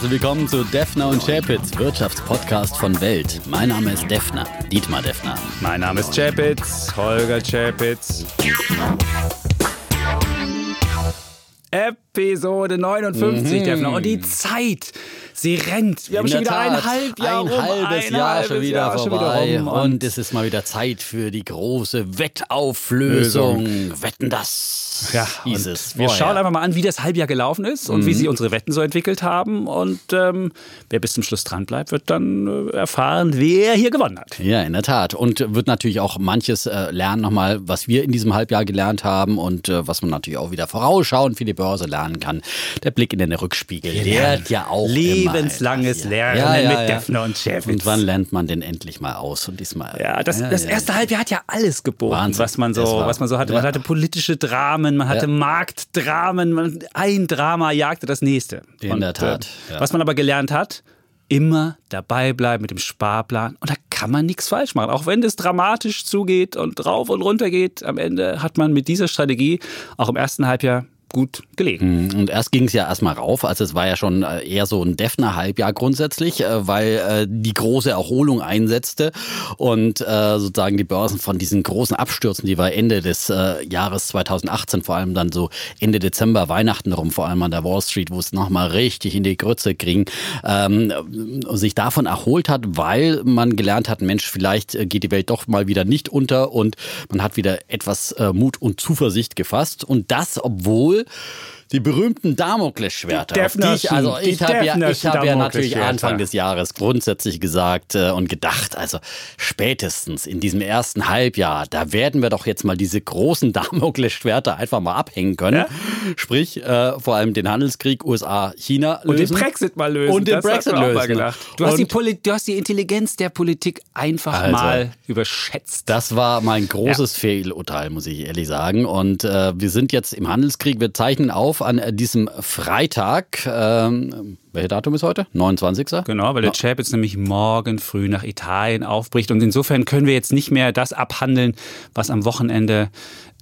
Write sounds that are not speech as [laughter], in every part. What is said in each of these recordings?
herzlich willkommen zu Defner und Chapitz, Wirtschaftspodcast von Welt. Mein Name ist Defner, Dietmar Defner. Mein Name ist Chapitz, Holger Chapitz. Episode 59, mhm. Defner. Und die Zeit Sie rennt. Wir haben schon wieder Tat, ein halb Jahr ein rum. halbes Jahr halbes schon wieder Jahr vorbei. Schon wieder und, und es ist mal wieder Zeit für die große Wettauflösung. Lösung. Wetten das. Ja, hieß es. Wir schauen einfach mal an, wie das Halbjahr gelaufen ist und mhm. wie sie unsere Wetten so entwickelt haben. Und ähm, wer bis zum Schluss dran bleibt, wird dann äh, erfahren, wer hier gewonnen hat. Ja, in der Tat. Und wird natürlich auch manches äh, lernen nochmal, was wir in diesem Halbjahr gelernt haben und äh, was man natürlich auch wieder vorausschauend für die Börse lernen kann. Der Blick in den Rückspiegel lehrt ja auch Leben lebenslanges Lernen ja, ja, mit Defner und Chefitz. Und wann lernt man denn endlich mal aus? Und diesmal. Ja, das, das erste Halbjahr hat ja alles geboten, Wahnsinn. was man so, was man so hatte. Man hatte politische Dramen, man hatte Marktdramen, man, ein Drama jagte das nächste. In und, der Tat. Äh, was man aber gelernt hat, immer dabei bleiben mit dem Sparplan. Und da kann man nichts falsch machen. Auch wenn es dramatisch zugeht und rauf und runter geht, am Ende hat man mit dieser Strategie auch im ersten Halbjahr gut gelegen. Mhm. Und erst ging es ja erstmal rauf, also es war ja schon äh, eher so ein Defner-Halbjahr grundsätzlich, äh, weil äh, die große Erholung einsetzte und sozusagen die Börsen von diesen großen Abstürzen, die wir Ende des Jahres 2018, vor allem dann so Ende Dezember, Weihnachten rum, vor allem an der Wall Street, wo es nochmal richtig in die Grütze ging, ähm, sich davon erholt hat, weil man gelernt hat, Mensch, vielleicht geht die Welt doch mal wieder nicht unter und man hat wieder etwas Mut und Zuversicht gefasst und das, obwohl will. Die berühmten Damoklesschwerter. Die ich, also ich habe ja, ich hab ja natürlich Anfang des Jahres grundsätzlich gesagt äh, und gedacht, also spätestens in diesem ersten Halbjahr, da werden wir doch jetzt mal diese großen [laughs] Damoklesschwerter einfach mal abhängen können. Ja? Sprich, äh, vor allem den Handelskrieg USA-China lösen. Und den Brexit mal lösen. Und den das Brexit lösen. Du hast, die du hast die Intelligenz der Politik einfach also, mal überschätzt. Das war mein großes ja. Fehlurteil, muss ich ehrlich sagen. Und äh, wir sind jetzt im Handelskrieg, wir zeichnen auf auf an diesem Freitag. Ähm, welches Datum ist heute? 29. Genau, weil der Chap jetzt nämlich morgen früh nach Italien aufbricht. Und insofern können wir jetzt nicht mehr das abhandeln, was am Wochenende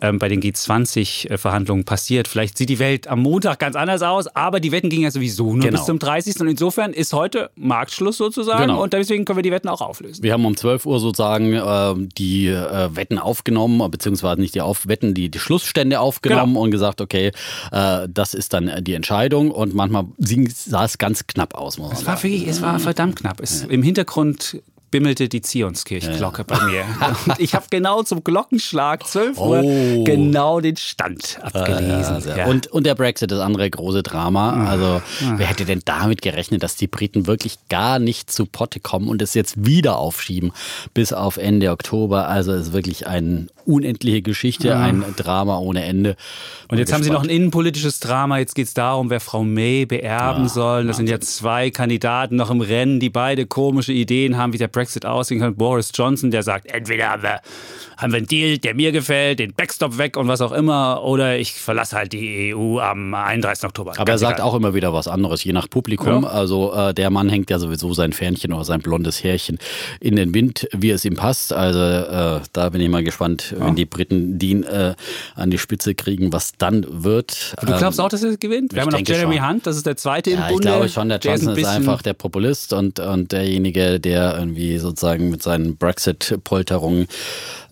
ähm, bei den G20-Verhandlungen passiert. Vielleicht sieht die Welt am Montag ganz anders aus, aber die Wetten gingen ja sowieso nur genau. bis zum 30. Und insofern ist heute Marktschluss sozusagen genau. und deswegen können wir die Wetten auch auflösen. Wir haben um 12 Uhr sozusagen äh, die äh, Wetten aufgenommen, beziehungsweise nicht die Auf Wetten, die, die Schlussstände aufgenommen genau. und gesagt, okay, äh, das ist dann die Entscheidung. Und manchmal sah es ganz knapp aus, es. War wirklich, es war verdammt knapp. Es, ja. Im Hintergrund bimmelte die Zionskirchglocke ja. bei mir. [laughs] Und ich habe genau zum Glockenschlag 12 Uhr oh. genau den Stand abgelesen. Ja, ja. Und, und der Brexit, das andere große Drama. Ah. Also ah. wer hätte denn damit gerechnet, dass die Briten wirklich gar nicht zu Potte kommen und es jetzt wieder aufschieben bis auf Ende Oktober. Also es ist wirklich eine unendliche Geschichte, ein Drama ohne Ende. Und jetzt gespannt. haben sie noch ein innenpolitisches Drama. Jetzt geht es darum, wer Frau May beerben soll. Das sind ja zwei Kandidaten noch im Rennen, die beide komische Ideen haben, wie der Brexit aussehen kann. Boris Johnson, der sagt, entweder haben wir, haben wir einen Deal, der mir gefällt, den Backstop weg und was auch immer, oder ich verlasse halt die EU am 31. Oktober. Aber Ganz er sagt egal. auch immer wieder was anderes, je nach Publikum. Ja. Also äh, der Mann hängt ja sowieso sein Fähnchen oder sein blondes Härchen in den Wind, wie es ihm passt. Also äh, da bin ich mal gespannt, ja. wenn die Briten den äh, an die Spitze kriegen, was dann wird. du glaubst ähm, auch, dass er gewinnt? Wir haben noch Jeremy schon. Hunt, das ist der zweite ja, im Bunde. Ich glaube schon, der Johnson der ist, ist, einfach der Populist und, und derjenige, der irgendwie sozusagen mit seinen Brexit-Polterungen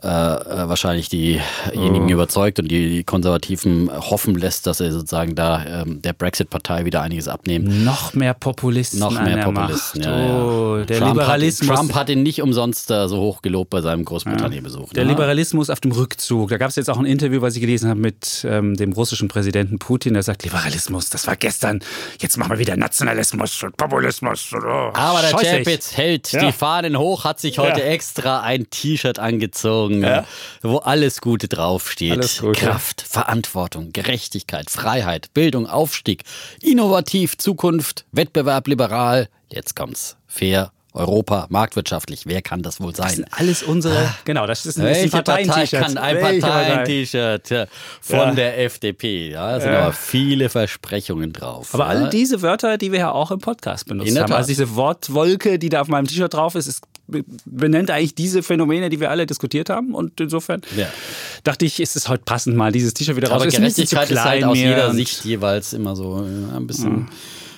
äh, äh, wahrscheinlich diejenigen oh. überzeugt und die Konservativen hoffen lässt, dass er sozusagen da ähm, der Brexit-Partei wieder einiges abnehmen. Noch mehr Populisten. Noch mehr Populisten, ja, oh, ja. Der Trump Liberalismus. Hat, Trump hat ihn nicht umsonst äh, so hoch gelobt bei seinem Großbritannien-Besuch. Der ne? Liberalismus auf dem Rückzug. Da gab es jetzt auch ein Interview, was ich gelesen habe mit ähm, dem russischen Präsidenten Putin, der sagt, Liberalismus, das war gestern, jetzt machen wir wieder Nationalismus und Populismus. Oh, Aber der Chapitz hält ja. die Fahnen hoch, hat sich heute extra ein T-Shirt angezogen Song, ja. wo alles Gute draufsteht. Alles Gute. Kraft, Verantwortung, Gerechtigkeit, Freiheit, Bildung, Aufstieg, innovativ, Zukunft, Wettbewerb, liberal. Jetzt kommt's. Fair, Europa, marktwirtschaftlich. Wer kann das wohl sein? Das sind alles unsere. Ah. Genau, das ist ein, Welche Partei kann ein Parteien-T-Shirt von ja. der FDP? Ja, da sind ja. aber viele Versprechungen drauf. Aber ja. all diese Wörter, die wir ja auch im Podcast benutzt haben, also diese Wortwolke, die da auf meinem T-Shirt drauf ist, ist benennt eigentlich diese Phänomene, die wir alle diskutiert haben. Und insofern ja. dachte ich, ist es heute passend, mal dieses T-Shirt wieder raus. Aber Gerechtigkeit ist, ist halt aus jeder Sicht jeweils immer so ein bisschen. Mhm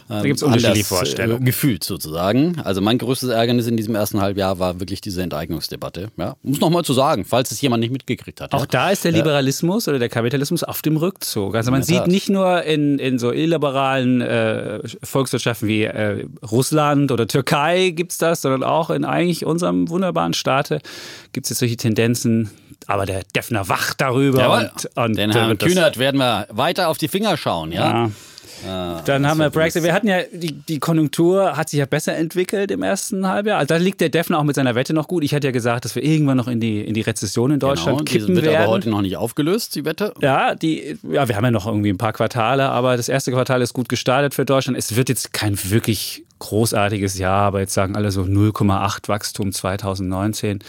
Da gibt es unterschiedliche Vorstellungen. Äh, gefühlt sozusagen. Also mein größtes Ärgernis in diesem ersten Halbjahr war wirklich diese Enteignungsdebatte. Ja, um es nochmal zu sagen, falls es jemand nicht mitgekriegt hat. Auch ja. da ist der Liberalismus oder der Kapitalismus auf dem Rückzug. Also man sieht nicht nur in, in so illiberalen äh, Volkswirtschaften wie äh, Russland oder Türkei gibt es das, sondern auch in eigentlich unserem wunderbaren Staate gibt es jetzt solche Tendenzen, aber der Defner wacht darüber. Jawohl. Und, und Den Herrn Kühnert werden wir weiter auf die Finger schauen, ja. ja. Ah, dann haben wir Brexit. Wir hatten ja, die, die Konjunktur hat sich ja besser entwickelt im ersten Halbjahr. Also da liegt der Defner auch mit seiner Wette noch gut. Ich hatte ja gesagt, dass wir irgendwann noch in die, in die Rezession in Deutschland genau, kippen wird werden. aber heute noch nicht aufgelöst, die Wette. Ja, die, ja, wir haben ja noch irgendwie ein paar Quartale, aber das erste Quartal ist gut gestartet für Deutschland. Es wird jetzt kein wirklich großartiges Jahr, aber jetzt sagen alle so 0,8 Wachstum 2019.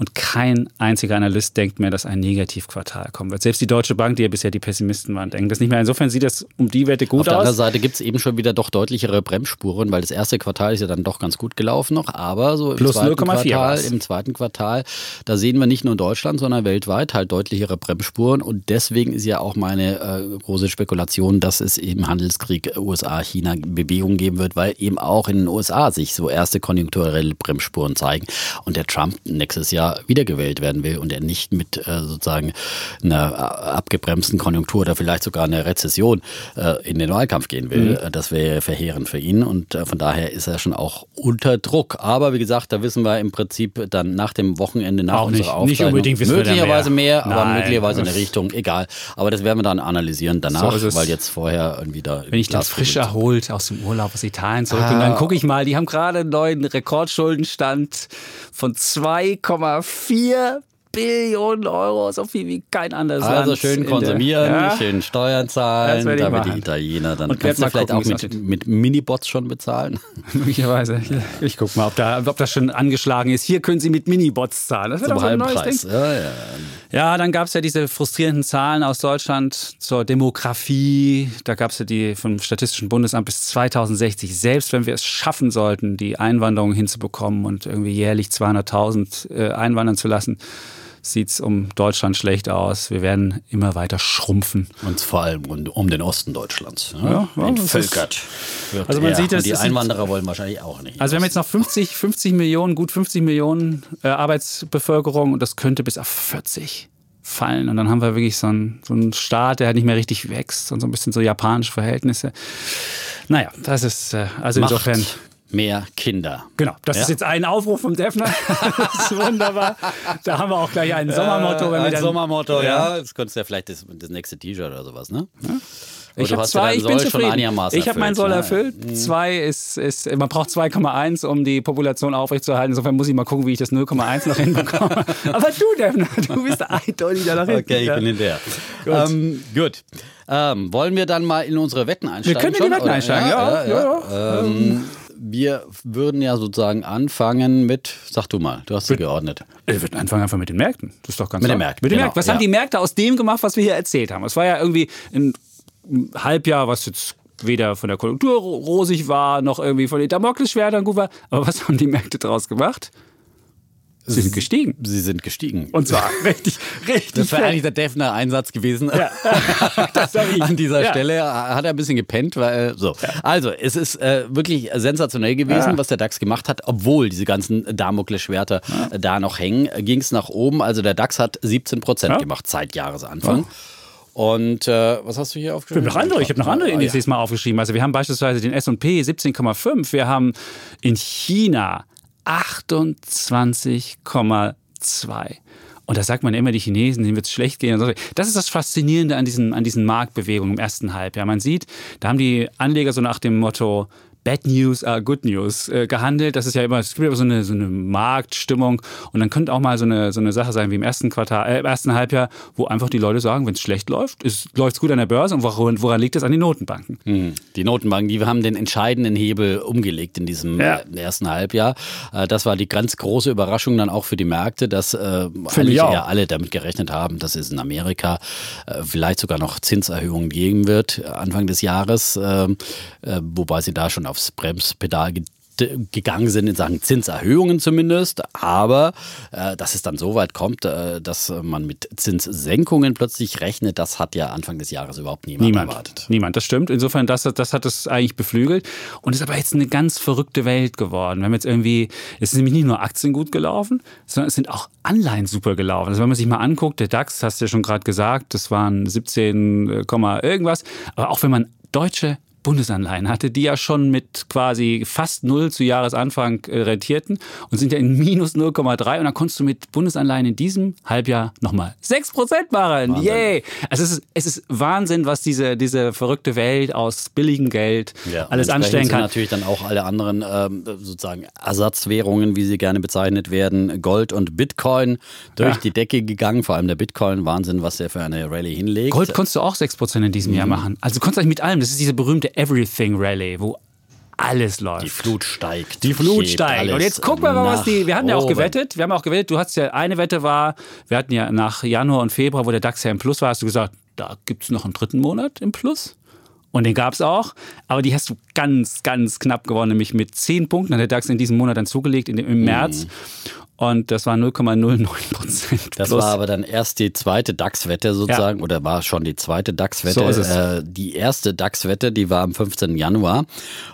Und kein einziger Analyst denkt mehr, dass ein Negativquartal kommen wird. Selbst die Deutsche Bank, die ja bisher die Pessimisten waren, denken das nicht mehr. Insofern sieht das um die Wette gut aus. Auf der anderen Seite gibt es eben schon wieder doch deutlichere Bremsspuren, weil das erste Quartal ist ja dann doch ganz gut gelaufen noch. Aber so im, Plus zweiten, Quartal, im zweiten Quartal, da sehen wir nicht nur in Deutschland, sondern weltweit halt deutlichere Bremsspuren. Und deswegen ist ja auch meine äh, große Spekulation, dass es eben Handelskrieg USA-China Bewegung geben wird, weil eben auch in den USA sich so erste konjunkturelle Bremsspuren zeigen. Und der Trump nächstes Jahr wiedergewählt werden will und er nicht mit äh, sozusagen einer abgebremsten Konjunktur oder vielleicht sogar einer Rezession äh, in den Wahlkampf gehen will. Mhm. Das wäre verheerend für ihn und äh, von daher ist er schon auch unter Druck. Aber wie gesagt, da wissen wir im Prinzip dann nach dem Wochenende, nach auch unserer nicht, nicht unbedingt wissen möglicherweise mehr, mehr aber möglicherweise in der Richtung, egal. Aber das werden wir dann analysieren danach, so weil jetzt vorher irgendwie da. Wenn ich das frisch erholt aus dem Urlaub aus Italien zurück ah. dann gucke ich mal, die haben gerade einen neuen Rekordschuldenstand von 2,5 4 Billionen Euro, so viel wie kein anderes also Land. Also schön konsumieren, ja? schön Steuern zahlen, damit die Italiener dann Und kannst du vielleicht gucken, auch mit, mit Minibots schon bezahlen. [laughs] Möglicherweise. Ich, ich guck mal, ob, da, ob das schon angeschlagen ist. Hier können Sie mit Minibots zahlen. Das Zum so Halbpreis. Ja, ja. ja, dann gab es ja diese frustrierenden Zahlen aus Deutschland zur Demografie. Da gab es ja die vom Statistischen Bundesamt bis 2060. Selbst wenn wir es schaffen sollten, die Einwanderung hinzubekommen und irgendwie jährlich 200.000 äh, einwandern zu lassen, sieht es um Deutschland schlecht aus. Wir werden immer weiter schrumpfen. Und vor allem um den Osten Deutschlands. Ja, ja Entvölkert. Also man sieht, dass die Einwanderer wollen wahrscheinlich auch nicht. Also wir haben jetzt noch 50, 50 Millionen, gut 50 Millionen äh, Arbeitsbevölkerung und das könnte bis auf 40 fallen. Und dann haben wir wirklich so einen, so einen Staat, der halt nicht mehr richtig wächst und so ein bisschen so japanische Verhältnisse. Naja, das ist äh, also Macht insofern mehr Kinder. Genau, das ja? ist jetzt ein Aufruf vom Defner. [laughs] das ist wunderbar. Da haben wir auch gleich ein Sommermotto. Äh, ein Sommermotto, ja. Das könntest du ja vielleicht das, das nächste T-Shirt oder sowas, ne? Ja? Ich habe zwei, ich bin zufrieden. Ich habe meinen Soll erfüllt. Ja. Mhm. Zwei ist, ist, man braucht 2,1, um die Population aufrechtzuerhalten. Insofern muss ich mal gucken, wie ich das 0,1 noch hinbekomme. [laughs] Aber du, Defner, du bist eindeutig da nach hinten. Okay, ich bin in der. Gut. Ähm, gut. Ähm, wollen wir dann mal in unsere Wetten einsteigen? Wir können in die Wetten einsteigen, ja. ja, ja, ja. Ähm, wir würden ja sozusagen anfangen mit, sag du mal, du hast sie geordnet. Wir würden anfangen einfach mit den Märkten. Das ist doch ganz Mit klar. den Märkten. Mit den genau, Märkten. Was ja. haben die Märkte aus dem gemacht, was wir hier erzählt haben? Es war ja irgendwie ein Halbjahr, was jetzt weder von der Konjunktur rosig war, noch irgendwie von den Damoklesschwertern gut war. Aber was haben die Märkte daraus gemacht? Sie sind gestiegen. Sie sind gestiegen. Und zwar [laughs] richtig, richtig. Das wäre eigentlich der Defner Einsatz gewesen. Ja. [laughs] An dieser ja. Stelle hat er ein bisschen gepennt, weil so. Ja. Also, es ist äh, wirklich sensationell gewesen, was der DAX gemacht hat, obwohl diese ganzen Damoklesschwerter äh, da noch hängen, ging es nach oben. Also der DAX hat 17 Prozent gemacht seit Jahresanfang. Und äh, was hast du hier aufgeschrieben? Ich habe noch andere, ich habe noch andere Indizes mal aufgeschrieben. Also wir haben beispielsweise den S&P 17,5, wir haben in China 28,2. Und da sagt man immer, die Chinesen, denen wird es schlecht gehen. Das ist das Faszinierende an diesen, an diesen Marktbewegungen im ersten Halbjahr. Man sieht, da haben die Anleger so nach dem Motto, Bad News are Good News äh, gehandelt. Das ist ja immer, es gibt immer so eine, so eine Marktstimmung. Und dann könnte auch mal so eine, so eine Sache sein wie im ersten Quartal, äh, im ersten Halbjahr, wo einfach die Leute sagen, wenn es schlecht läuft, läuft es gut an der Börse. Und woran, woran liegt das? An den Notenbanken. Hm. Die Notenbanken, die haben den entscheidenden Hebel umgelegt in diesem ja. äh, ersten Halbjahr. Äh, das war die ganz große Überraschung dann auch für die Märkte, dass äh, eigentlich ja alle damit gerechnet haben, dass es in Amerika äh, vielleicht sogar noch Zinserhöhungen geben wird Anfang des Jahres, ähm, wobei sie da schon aufs Bremspedal gegangen sind in Sachen Zinserhöhungen zumindest. Aber äh, dass es dann so weit kommt, äh, dass man mit Zinssenkungen plötzlich rechnet, das hat ja Anfang des Jahres überhaupt niemand, niemand erwartet. Niemand, das stimmt. Insofern, das, das hat es eigentlich beflügelt. Und ist aber jetzt eine ganz verrückte Welt geworden. Wir haben jetzt irgendwie, es ist nämlich nicht nur Aktien gut gelaufen, sondern es sind auch Anleihen super gelaufen. Also wenn man sich mal anguckt, der DAX, hast du ja schon gerade gesagt, das waren 17, irgendwas. Aber auch wenn man deutsche Bundesanleihen hatte, die ja schon mit quasi fast null zu Jahresanfang äh, rentierten und sind ja in minus 0,3 und dann konntest du mit Bundesanleihen in diesem Halbjahr nochmal 6% machen. Wahnsinn. Yay! Also es ist, es ist Wahnsinn, was diese, diese verrückte Welt aus billigem Geld ja, alles anstellen kann. natürlich dann auch alle anderen ähm, sozusagen Ersatzwährungen, wie sie gerne bezeichnet werden, Gold und Bitcoin durch ja. die Decke gegangen, vor allem der Bitcoin. Wahnsinn, was der für eine Rallye hinlegt. Gold konntest du auch 6% in diesem mhm. Jahr machen. Also du konntest eigentlich mit allem. Das ist diese berühmte Everything Rally, wo alles läuft. Die Flut steigt. Die Flut steigt. Und jetzt gucken wir mal, was die. Wir hatten ja auch gewettet. Wir haben auch gewettet. Du hast ja eine Wette war, wir hatten ja nach Januar und Februar, wo der DAX ja im Plus war, hast du gesagt, da gibt es noch einen dritten Monat im Plus. Und den gab es auch. Aber die hast du ganz, ganz knapp gewonnen, nämlich mit 10 Punkten hat der DAX in diesem Monat dann zugelegt, in dem, im März. Mhm. Und das war 0,09 Prozent. Das war aber dann erst die zweite DAX-Wette sozusagen, ja. oder war schon die zweite DAX-Wette. So äh, die erste DAX-Wette, die war am 15. Januar.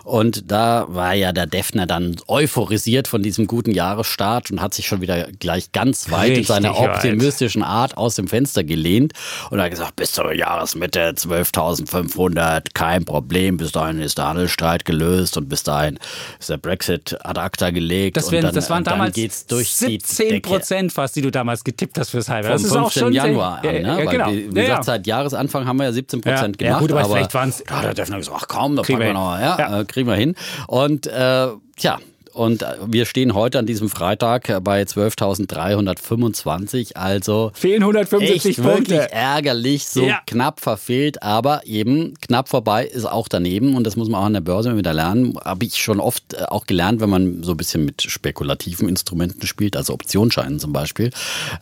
Und da war ja der Defner dann euphorisiert von diesem guten Jahresstart und hat sich schon wieder gleich ganz weit Richtig in seiner optimistischen Art aus dem Fenster gelehnt und hat gesagt, bis zur Jahresmitte 12.500, kein Problem. Bis dahin ist der Handelsstreit gelöst und bis dahin ist der Brexit ad acta gelegt. Das, werden, dann, das waren damals geht's durch 17 Prozent fast, die du damals getippt hast fürs Halbjahr. Das ist auch schon Januar an, ne? ja, genau. Wie, wie gesagt, seit Jahresanfang haben wir ja 17 Prozent gemacht. Ja, gut, aber, aber vielleicht waren es. Da hat der Defner gesagt, ach komm, da kriegen wir noch, ja, ja. Äh, kriegen wir hin. Und äh, tja, und wir stehen heute an diesem Freitag bei 12.325. Also fehlen 175 Punkte. Wirklich ärgerlich, so ja. knapp verfehlt, aber eben knapp vorbei ist auch daneben. Und das muss man auch an der Börse wieder lernen. Habe ich schon oft äh, auch gelernt, wenn man so ein bisschen mit spekulativen Instrumenten spielt, also Optionsscheinen zum Beispiel,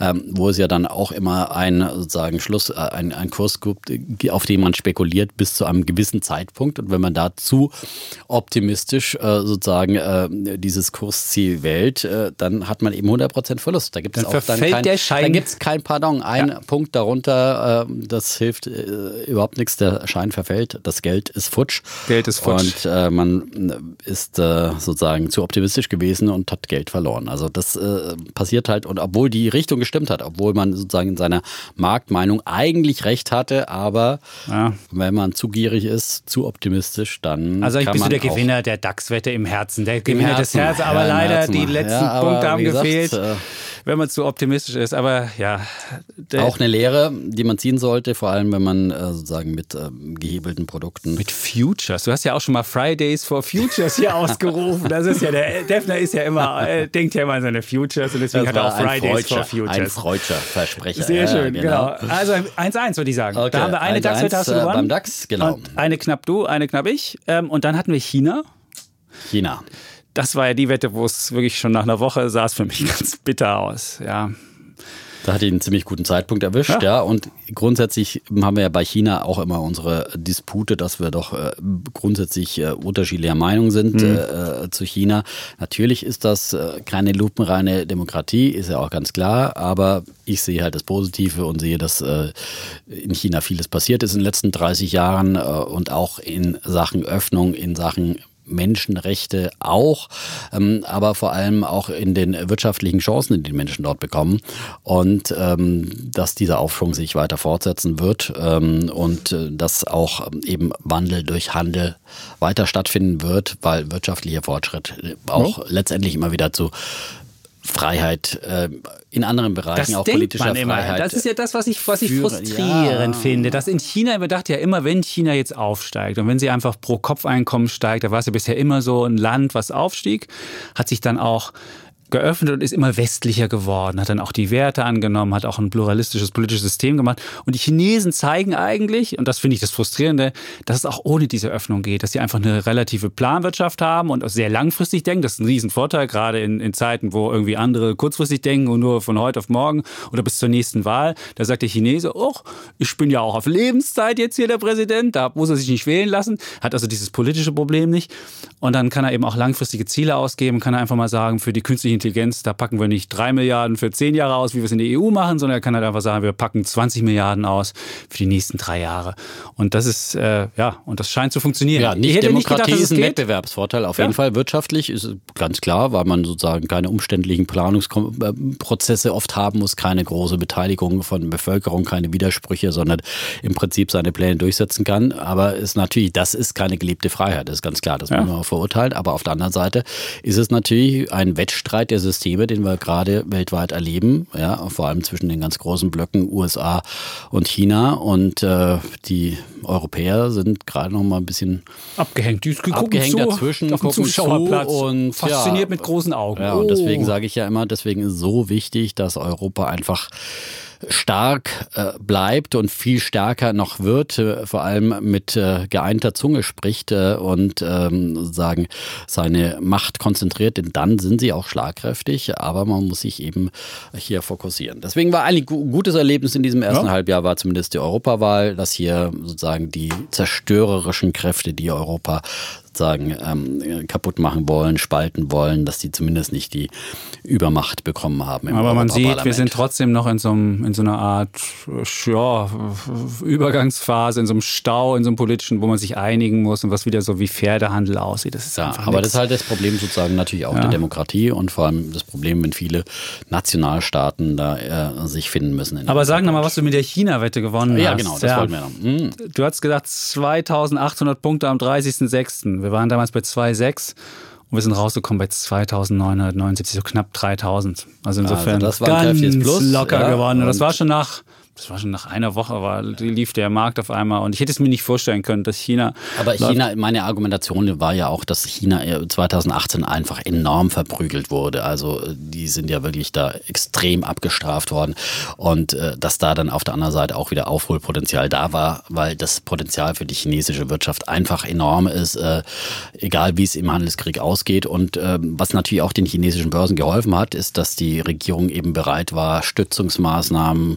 ähm, wo es ja dann auch immer einen sozusagen Schluss, äh, einen, einen Kurs gibt, auf den man spekuliert bis zu einem gewissen Zeitpunkt. Und wenn man da zu optimistisch äh, sozusagen dieses Kursziel wählt, äh, dann hat man eben 100% Verlust. Da gibt es auch dann kein, der Schein. Da gibt's kein Pardon. Ein ja. Punkt darunter, äh, das hilft äh, überhaupt nichts. Der Schein verfällt, das Geld ist futsch. Geld ist futsch. Und äh, man ist sozusagen zu optimistisch gewesen und hat Geld verloren. Also das passiert halt. Und obwohl die Richtung gestimmt hat, obwohl man sozusagen in seiner Marktmeinung eigentlich recht hatte, aber ja. wenn man zu gierig ist, zu optimistisch, dann. Also ich bist du der Gewinner der DAX-Wette im Herzen, der Gewinner Herzen. des Herz, aber ja, leider die letzten ja, Punkte haben gefehlt, gesagt, äh, wenn man zu optimistisch ist. Aber ja. Auch eine Lehre, die man ziehen sollte, vor allem wenn man äh, sozusagen mit äh, gehebelten Produkten. Mit Futures. Du hast ja auch schon mal Fridays for Futures hier [laughs] ausgerufen. Das ist ja der Defner ist ja immer, äh, denkt ja immer an seine Futures und deswegen hat er auch Fridays for Futures. Ein freudscher Versprecher. Sehr schön, genau. genau. Also 1-1 würde ich sagen. Okay. Da haben wir eine du äh, gewonnen. Beim DAX, genau. Und eine knapp du, eine knapp ich. Ähm, und dann hatten wir China. China das war ja die Wette, wo es wirklich schon nach einer Woche sah es für mich [laughs] ganz bitter aus. Ja. Da hat ihn einen ziemlich guten Zeitpunkt erwischt, ja. ja. Und grundsätzlich haben wir ja bei China auch immer unsere Dispute, dass wir doch äh, grundsätzlich äh, unterschiedlicher Meinung sind mhm. äh, zu China. Natürlich ist das äh, keine lupenreine Demokratie, ist ja auch ganz klar. Aber ich sehe halt das Positive und sehe, dass äh, in China vieles passiert ist in den letzten 30 Jahren äh, und auch in Sachen Öffnung, in Sachen Menschenrechte auch, ähm, aber vor allem auch in den wirtschaftlichen Chancen, die die Menschen dort bekommen. Und ähm, dass dieser Aufschwung sich weiter fortsetzen wird ähm, und äh, dass auch eben Wandel durch Handel weiter stattfinden wird, weil wirtschaftlicher Fortschritt auch ja. letztendlich immer wieder zu Freiheit äh, in anderen Bereichen, das auch politischer man immer. Freiheit. Das ist ja das, was ich, was ich frustrierend ja. finde. Dass in China, man dachte ja immer, wenn China jetzt aufsteigt und wenn sie einfach pro Kopf Einkommen steigt, da war es ja bisher immer so ein Land, was aufstieg, hat sich dann auch geöffnet und ist immer westlicher geworden, hat dann auch die Werte angenommen, hat auch ein pluralistisches politisches System gemacht. Und die Chinesen zeigen eigentlich, und das finde ich das Frustrierende, dass es auch ohne diese Öffnung geht, dass sie einfach eine relative Planwirtschaft haben und auch sehr langfristig denken. Das ist ein Riesenvorteil, gerade in, in Zeiten, wo irgendwie andere kurzfristig denken und nur von heute auf morgen oder bis zur nächsten Wahl. Da sagt der Chinese, oh, ich bin ja auch auf Lebenszeit jetzt hier der Präsident, da muss er sich nicht wählen lassen, hat also dieses politische Problem nicht. Und dann kann er eben auch langfristige Ziele ausgeben, kann er einfach mal sagen, für die künstliche Intelligenz, da packen wir nicht drei Milliarden für zehn Jahre aus, wie wir es in der EU machen, sondern er kann halt einfach sagen, wir packen 20 Milliarden aus für die nächsten drei Jahre. Und das ist, äh, ja, und das scheint zu funktionieren. Ja, nicht Demokratie nicht gedacht, ist ein Wettbewerbsvorteil. Auf ja. jeden Fall wirtschaftlich ist ganz klar, weil man sozusagen keine umständlichen Planungsprozesse oft haben muss, keine große Beteiligung von Bevölkerung, keine Widersprüche, sondern im Prinzip seine Pläne durchsetzen kann. Aber ist natürlich, das ist keine gelebte Freiheit, das ist ganz klar, das ja. muss man auch verurteilen. Aber auf der anderen Seite ist es natürlich ein Wettstreit Streit der Systeme, den wir gerade weltweit erleben, ja, vor allem zwischen den ganz großen Blöcken USA und China. Und äh, die Europäer sind gerade noch mal ein bisschen abgehängt. Die abgehängt zu, dazwischen, auf gucken Zuschauerplatz zu und fasziniert ja, mit großen Augen. Ja, und deswegen sage ich ja immer, deswegen ist es so wichtig, dass Europa einfach stark äh, bleibt und viel stärker noch wird, äh, vor allem mit äh, geeinter Zunge spricht und ähm, sozusagen seine Macht konzentriert, denn dann sind sie auch schlagkräftig, aber man muss sich eben hier fokussieren. Deswegen war ein gutes Erlebnis in diesem ersten ja. Halbjahr, war zumindest die Europawahl, dass hier sozusagen die zerstörerischen Kräfte, die Europa sozusagen ähm, kaputt machen wollen, spalten wollen, dass die zumindest nicht die Übermacht bekommen haben. Aber man sieht, wir sind trotzdem noch in so, einem, in so einer Art ja, Übergangsphase, in so einem Stau, in so einem politischen, wo man sich einigen muss und was wieder so wie Pferdehandel aussieht. Das ist ja, aber nix. das ist halt das Problem sozusagen natürlich auch ja. der Demokratie und vor allem das Problem, wenn viele Nationalstaaten da äh, sich finden müssen. Aber sag nochmal, was du mit der China-Wette gewonnen ja, hast. Ja, genau, das ja. wollten wir noch. Mhm. Du hast gesagt, 2800 Punkte am 30.06. Wir waren damals bei 2,6 und wir sind rausgekommen bei 2979, so knapp 3000. Also insofern also das war ganz Plus, locker ja, gewonnen. Und das war schon nach das war schon nach einer Woche, war, lief der Markt auf einmal und ich hätte es mir nicht vorstellen können, dass China. Aber China, meine Argumentation war ja auch, dass China 2018 einfach enorm verprügelt wurde. Also die sind ja wirklich da extrem abgestraft worden und äh, dass da dann auf der anderen Seite auch wieder Aufholpotenzial da war, weil das Potenzial für die chinesische Wirtschaft einfach enorm ist, äh, egal wie es im Handelskrieg ausgeht. Und äh, was natürlich auch den chinesischen Börsen geholfen hat, ist, dass die Regierung eben bereit war, Stützungsmaßnahmen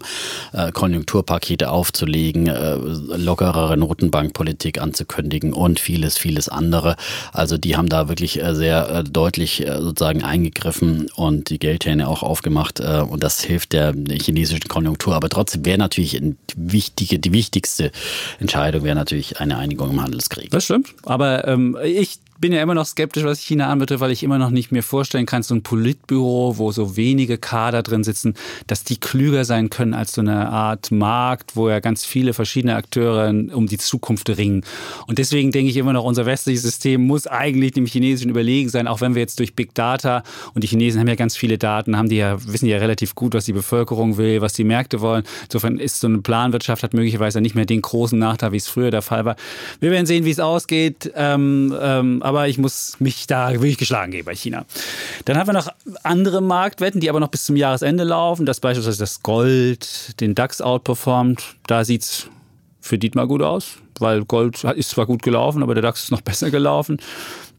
äh, Konjunkturpakete aufzulegen, äh, lockerere Notenbankpolitik anzukündigen und vieles, vieles andere. Also die haben da wirklich äh, sehr äh, deutlich sozusagen eingegriffen und die Geldhähne auch aufgemacht und das hilft der chinesischen Konjunktur. Aber trotzdem wäre natürlich die wichtige, die wichtigste Entscheidung wäre natürlich eine Einigung im Handelskrieg. Das stimmt. Aber ähm, ich bin ja immer noch skeptisch, was China anbetrifft, weil ich immer noch nicht mir vorstellen kann, so ein Politbüro, wo so wenige Kader drin sitzen, dass die klüger sein können als so eine Art Markt, wo ja ganz viele verschiedene Akteure um die Zukunft ringen. Und deswegen denke ich immer noch, unser westliches System muss eigentlich dem Chinesischen überlegen sein, auch wenn wir jetzt durch Big Data und die Chinesen haben ja ganz viele Daten, haben die ja, wissen ja relativ gut, was die Bevölkerung will, was die Märkte wollen. Insofern ist so eine Planwirtschaft hat möglicherweise nicht mehr den großen Nachteil, wie es früher der Fall war. Wir werden sehen, wie es ausgeht. Ähm, ähm, aber ich muss mich da wirklich geschlagen geben bei China. Dann haben wir noch andere Marktwetten, die aber noch bis zum Jahresende laufen. Das beispielsweise das Gold den DAX outperformt. Da sieht es für Dietmar gut aus, weil Gold ist zwar gut gelaufen, aber der DAX ist noch [laughs] besser gelaufen.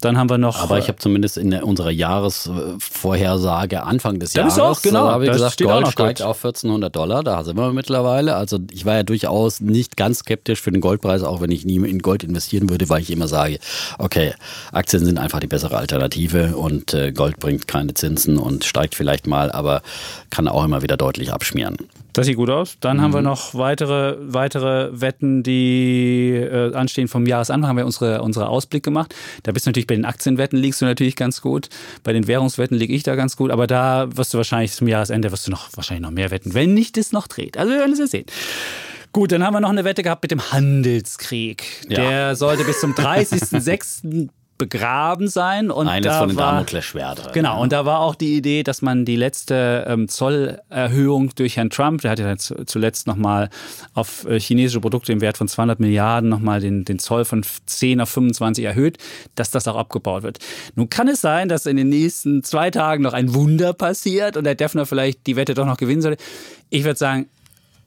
Dann haben wir noch. Aber ich habe zumindest in unserer Jahresvorhersage Anfang des Jahres, auch, genau, da habe ich gesagt, Gold steigt auf 1400 Dollar. Da sind wir mittlerweile. Also ich war ja durchaus nicht ganz skeptisch für den Goldpreis, auch wenn ich nie in Gold investieren würde, weil ich immer sage, okay, Aktien sind einfach die bessere Alternative und äh, Gold bringt keine Zinsen und steigt vielleicht mal, aber kann auch immer wieder deutlich abschmieren. Das sieht gut aus. Dann mhm. haben wir mhm. noch weitere, weitere Wetten, die äh, anstehen vom Jahresanfang. Haben wir unsere, unsere Ausblick gemacht. Da bist du natürlich bei den Aktienwetten liegst du natürlich ganz gut. Bei den Währungswetten liege ich da ganz gut. Aber da wirst du wahrscheinlich zum Jahresende wirst du noch wahrscheinlich noch mehr wetten, wenn nicht es noch dreht. Also wir werden es ja sehen. Gut, dann haben wir noch eine Wette gehabt mit dem Handelskrieg. Ja. Der sollte bis zum [laughs] 30.06 begraben sein. Und Eines da von den Damoklesschwertern. Genau, und da war auch die Idee, dass man die letzte ähm, Zollerhöhung durch Herrn Trump, der hat ja zuletzt nochmal auf äh, chinesische Produkte im Wert von 200 Milliarden nochmal den, den Zoll von 10 auf 25 erhöht, dass das auch abgebaut wird. Nun kann es sein, dass in den nächsten zwei Tagen noch ein Wunder passiert und der Defner vielleicht die Wette doch noch gewinnen sollte. Ich würde sagen,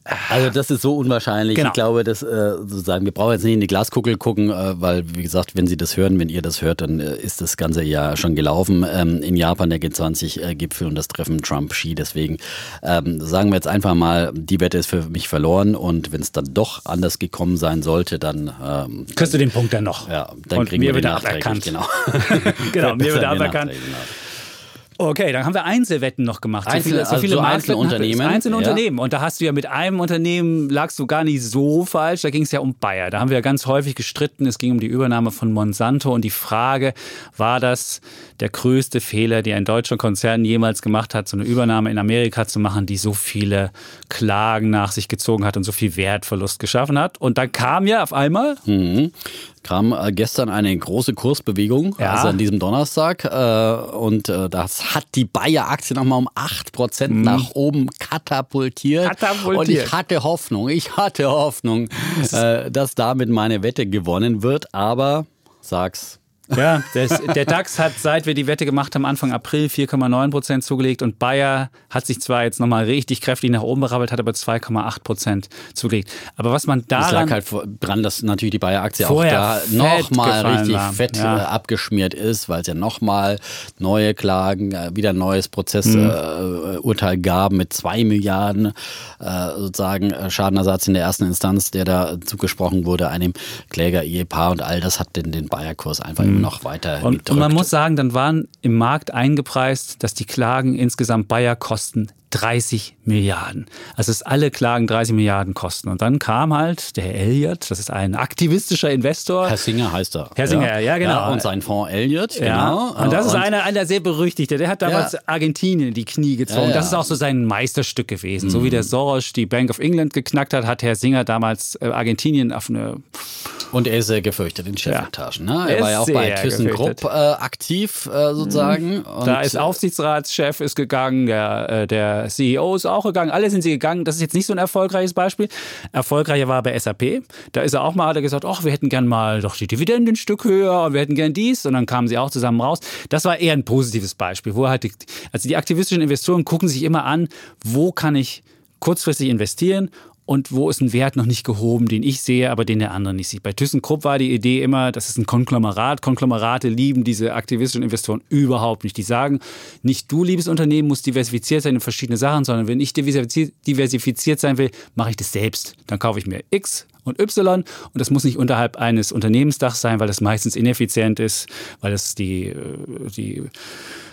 also das ist so unwahrscheinlich. Genau. Ich glaube, dass äh, sozusagen wir brauchen jetzt nicht in die Glaskugel gucken, äh, weil wie gesagt, wenn Sie das hören, wenn ihr das hört, dann äh, ist das ganze Jahr schon gelaufen. Ähm, in Japan der G20-Gipfel und das Treffen Trump-Xi. Deswegen ähm, sagen wir jetzt einfach mal, die Wette ist für mich verloren und wenn es dann doch anders gekommen sein sollte, dann ähm, kriegst du den Punkt dann noch. Ja, dann und kriegen wir den aberkannt. Genau. genau, mir wird aberkannt. Nachteil, genau. Okay, dann haben wir Einzelwetten noch gemacht. Einzel- also so Marktwetten Einzelunternehmen, hatten wir. Einzelne ja. Unternehmen. Und da hast du ja mit einem Unternehmen, lagst du gar nicht so falsch. Da ging es ja um Bayer. Da haben wir ja ganz häufig gestritten. Es ging um die Übernahme von Monsanto. Und die Frage, war das der größte Fehler, den ein deutscher Konzern jemals gemacht hat, so eine Übernahme in Amerika zu machen, die so viele Klagen nach sich gezogen hat und so viel Wertverlust geschaffen hat? Und dann kam ja auf einmal Mhm. kam äh, gestern eine große Kursbewegung, Ja. also an diesem Donnerstag. Äh, und äh, das hat die Bayer-Aktie nochmal um 8% nach oben katapultiert. Mhm. Katapultiert. Und ich hatte Hoffnung, ich hatte Hoffnung, äh, dass damit meine Wette gewonnen wird. Aber, sag's, Ja, das, der DAX hat, seit wir die Wette gemacht haben, Anfang April 4,9 Prozent zugelegt und Bayer hat sich zwar jetzt nochmal richtig kräftig nach oben berabbelt, hat aber 2,8 Prozent zugelegt. Aber was man Das daran... lag halt dran, dass natürlich die Bayer-Aktie auch da nochmal richtig war. fett Ja. äh, abgeschmiert ist, weil es ja nochmal neue Klagen, äh, wieder ein neues Mhm. Prozessurteil äh, Urteil gab mit zwei Milliarden äh, sozusagen äh, Schadenersatz in der ersten Instanz, der da zugesprochen wurde, einem Kläger-Ehepaar und all das hat den, den Bayer-Kurs einfach immer noch weiter Mhm. und, gedrückt. und man muss sagen, dann waren im Markt eingepreist, dass die Klagen insgesamt Bayer kosten 30 Milliarden. Also dass alle Klagen 30 Milliarden kosten. Und dann kam halt der Herr Elliott, das ist ein aktivistischer Investor. Herr Singer heißt er. Herr Singer, ja, genau. und sein Fonds Elliott, Ja, genau. und das ist Und- einer, einer sehr berüchtigter. Der hat damals Ja. Argentinien in die Knie gezogen. Ja, ja. Das ist auch so sein Meisterstück gewesen. So wie der Soros die Bank of England geknackt hat, hat Herr Singer damals äh, Argentinien auf eine Und er ist sehr gefürchtet in Chefetagen. Ne? Er Er war ja auch bei ThyssenKrupp äh, aktiv äh, sozusagen. Und, Da ist Aufsichtsratschef ist gegangen, der, äh, der CEO ist auch gegangen, alle sind sie gegangen. Das ist jetzt nicht so ein erfolgreiches Beispiel. Erfolgreicher war bei SAP. Da ist er auch mal, hat er gesagt, ach, wir hätten gern mal doch die Dividende ein Stück höher und wir hätten gern dies. Und dann kamen sie auch zusammen raus. Das war eher ein positives Beispiel, wo er halt, die, also die aktivistischen Investoren gucken sich immer an, wo kann ich kurzfristig investieren und wo ist ein Wert noch nicht gehoben, den ich sehe, aber den der andere nicht sieht. Bei ThyssenKrupp war die Idee immer, das ist ein Konglomerat. Konglomerate lieben diese aktivistischen Investoren überhaupt nicht. Die sagen, nicht du, liebes Unternehmen, musst diversifiziert sein in verschiedene Sachen, sondern wenn ich diversifiziert, diversifiziert sein will, mache ich das selbst. Dann kaufe ich mir X und Y und das muss nicht unterhalb eines Unternehmensdachs sein, weil das meistens ineffizient ist, weil das die, äh, die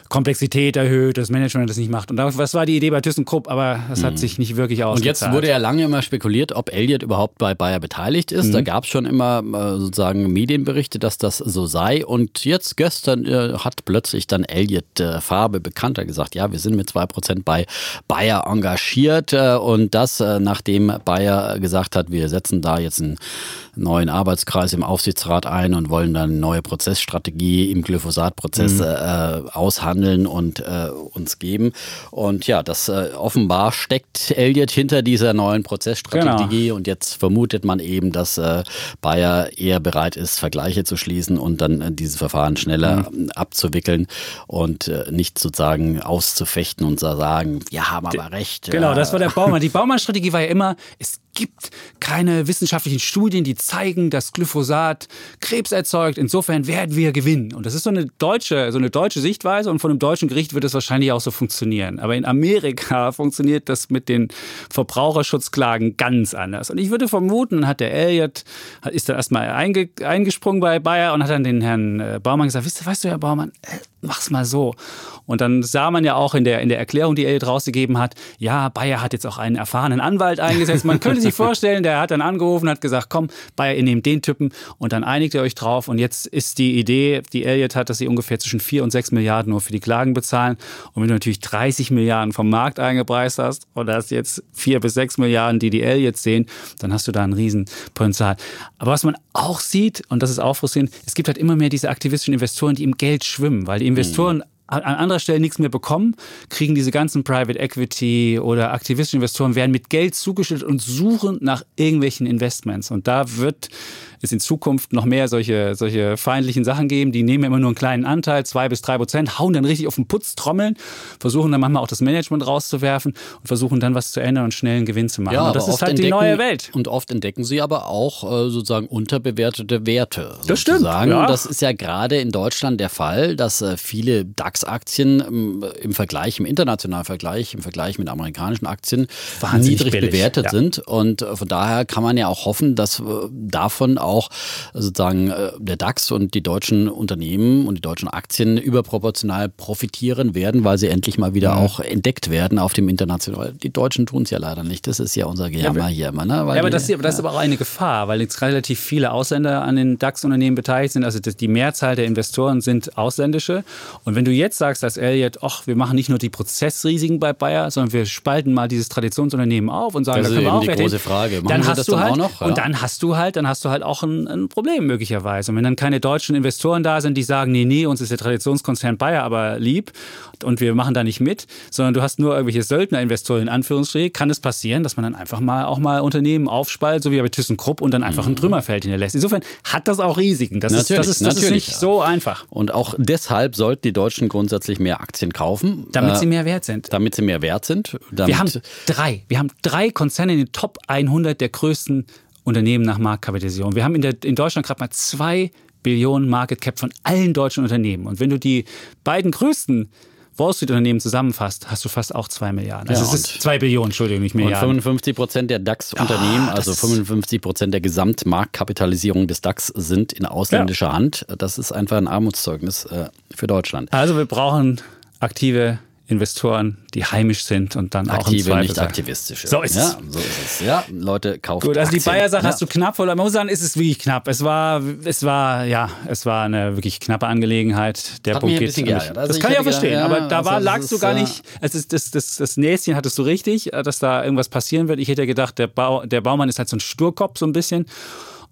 Komplexität erhöht, das Management das nicht macht. Und das war die Idee bei ThyssenKrupp, aber das hat sich nicht wirklich Und ausgezahlt. jetzt wurde ja lange immer spekuliert, ob Elliott überhaupt bei Bayer beteiligt ist. Mhm. Da gab es schon immer äh, sozusagen Medienberichte, dass das so sei. Und jetzt gestern äh, hat plötzlich dann Elliott äh, Farbe bekannter gesagt, ja, wir sind mit 2% bei Bayer engagiert. Äh, und das, äh, nachdem Bayer gesagt hat, wir setzen da jetzt einen neuen Arbeitskreis im Aufsichtsrat ein und wollen dann eine neue Prozessstrategie im Glyphosat-Prozess Mhm. äh, aushandeln und äh, uns geben. Und ja, das äh, offenbar steckt Elliott hinter dieser neuen Prozessstrategie Genau. und jetzt vermutet man eben, dass äh, Bayer eher bereit ist, Vergleiche zu schließen und dann äh, dieses Verfahren schneller Mhm. abzuwickeln und äh, nicht sozusagen auszufechten und zu sagen, wir haben aber recht. Genau, das war der Baumann. Die [laughs] Baumann-Strategie war ja immer, es gibt keine wissenschaftlichen Studien, die zeigen, dass Glyphosat Krebs erzeugt. Insofern werden wir gewinnen. Und das ist so eine deutsche, so eine deutsche Sichtweise und von einem deutschen Gericht wird es wahrscheinlich auch so funktionieren. Aber in Amerika [laughs] funktioniert das mit den Verbraucherschutzklagen ganz anders. Und ich würde vermuten, hat der Elliot, ist dann erstmal einge, eingesprungen bei Bayer und hat dann den Herrn äh, Baumann gesagt, weißt du, weißt du, Herr Baumann, äh, mach's mal so. Und dann sah man ja auch in der, in der Erklärung, die Elliot rausgegeben hat, ja, Bayer hat jetzt auch einen erfahrenen Anwalt eingesetzt. Man könnte sich [laughs] vorstellen, der hat dann angerufen, hat gesagt, komm, Bayer, ihr nehmt den Typen und dann einigt ihr euch drauf. Und jetzt ist die Idee, die Elliot hat, dass sie ungefähr zwischen 4 und 6 Milliarden nur für die Klagen bezahlen. Und wenn du natürlich 30 Milliarden vom Markt eingepreist hast und hast jetzt 4 bis 6 Milliarden, die die Elliot sehen, dann hast du da ein Riesenpotenzial. Aber was man auch sieht, und das ist auch frustrierend, es gibt halt immer mehr diese aktivistischen Investoren, die im Geld schwimmen, weil die Investoren mhm an anderer Stelle nichts mehr bekommen, kriegen diese ganzen Private Equity oder aktivistischen Investoren werden mit Geld zugeschüttet und suchen nach irgendwelchen Investments. Und da wird es in Zukunft noch mehr solche, solche feindlichen Sachen geben. Die nehmen immer nur einen kleinen Anteil, zwei bis drei Prozent, hauen dann richtig auf den Putz, trommeln, versuchen dann manchmal auch das Management rauszuwerfen und versuchen dann was zu ändern und schnell einen Gewinn zu machen. Ja, und das ist halt die neue Welt. Und oft entdecken sie aber auch äh, sozusagen unterbewertete Werte. Das stimmt. Ja. Das ist ja gerade in Deutschland der Fall, dass äh, viele DAX-Aktien ähm, im Vergleich, im internationalen Vergleich, im Vergleich mit amerikanischen Aktien Wahnsinnig niedrig billig. bewertet ja. sind. Und äh, von daher kann man ja auch hoffen, dass davon auch auch sozusagen äh, der DAX und die deutschen Unternehmen und die deutschen Aktien überproportional profitieren werden, weil sie endlich mal wieder mhm. auch entdeckt werden auf dem internationalen. Die Deutschen tun es ja leider nicht. Das ist ja unser Gejammer ja, hier immer. Ne? Weil ja, aber das, das ist aber auch eine Gefahr, weil jetzt relativ viele Ausländer an den DAX-Unternehmen beteiligt sind. Also die Mehrzahl der Investoren sind ausländische. Und wenn du jetzt sagst als Elliot, ach, wir machen nicht nur die Prozessrisiken bei Bayer, sondern wir spalten mal dieses Traditionsunternehmen auf und sagen, das da können wir auch die große Frage. Machen dann hast das du halt, auch noch? Ja. Und dann hast du halt, dann hast du halt auch ein, ein, Problem möglicherweise. Und wenn dann keine deutschen Investoren da sind, die sagen, nee, nee, uns ist der Traditionskonzern Bayer aber lieb und wir machen da nicht mit, sondern du hast nur irgendwelche Söldnerinvestoren in Anführungsstrichen, kann es passieren, dass man dann einfach mal auch mal Unternehmen aufspaltet, so wie bei ThyssenKrupp und dann einfach mhm. ein Trümmerfeld hinterlässt. Insofern hat das auch Risiken. Das, natürlich, ist, das, ist, das ist nicht so einfach. Und auch deshalb sollten die Deutschen grundsätzlich mehr Aktien kaufen. Damit äh, sie mehr wert sind. Damit sie mehr wert sind. wir haben drei. Wir haben drei Konzerne in den Top 100 der größten Unternehmen nach Marktkapitalisierung. Wir haben in, der, in Deutschland gerade mal zwei Billionen Market Cap von allen deutschen Unternehmen. Und wenn du die beiden größten Wall Street-Unternehmen zusammenfasst, hast du fast auch zwei Milliarden. Also ja, es ist zwei Billionen, Entschuldigung, nicht Milliarden. Und 55 Prozent der DAX-Unternehmen, oh, also 55 Prozent der Gesamtmarktkapitalisierung des DAX sind in ausländischer ja. Hand. Das ist einfach ein Armutszeugnis äh, für Deutschland. Also wir brauchen aktive Investoren, die heimisch sind und dann Aktive, auch im nicht aktivistische. So ist, ja, es. so ist es. Ja, Leute kaufen Gut, also Aktien. die Bayer-Sache ja. hast du knapp voll. Man muss sagen, ist es wirklich knapp. Es war, es war, ja, es war eine wirklich knappe Angelegenheit. Der Hat Punkt geht. Also das kann ich auch verstehen. Gedacht, ja, aber da war, also lagst du gar nicht. Es ist, das, das, das Näschen hattest du richtig, dass da irgendwas passieren wird. Ich hätte gedacht, der, Bau, der Baumann ist halt so ein Sturkopf so ein bisschen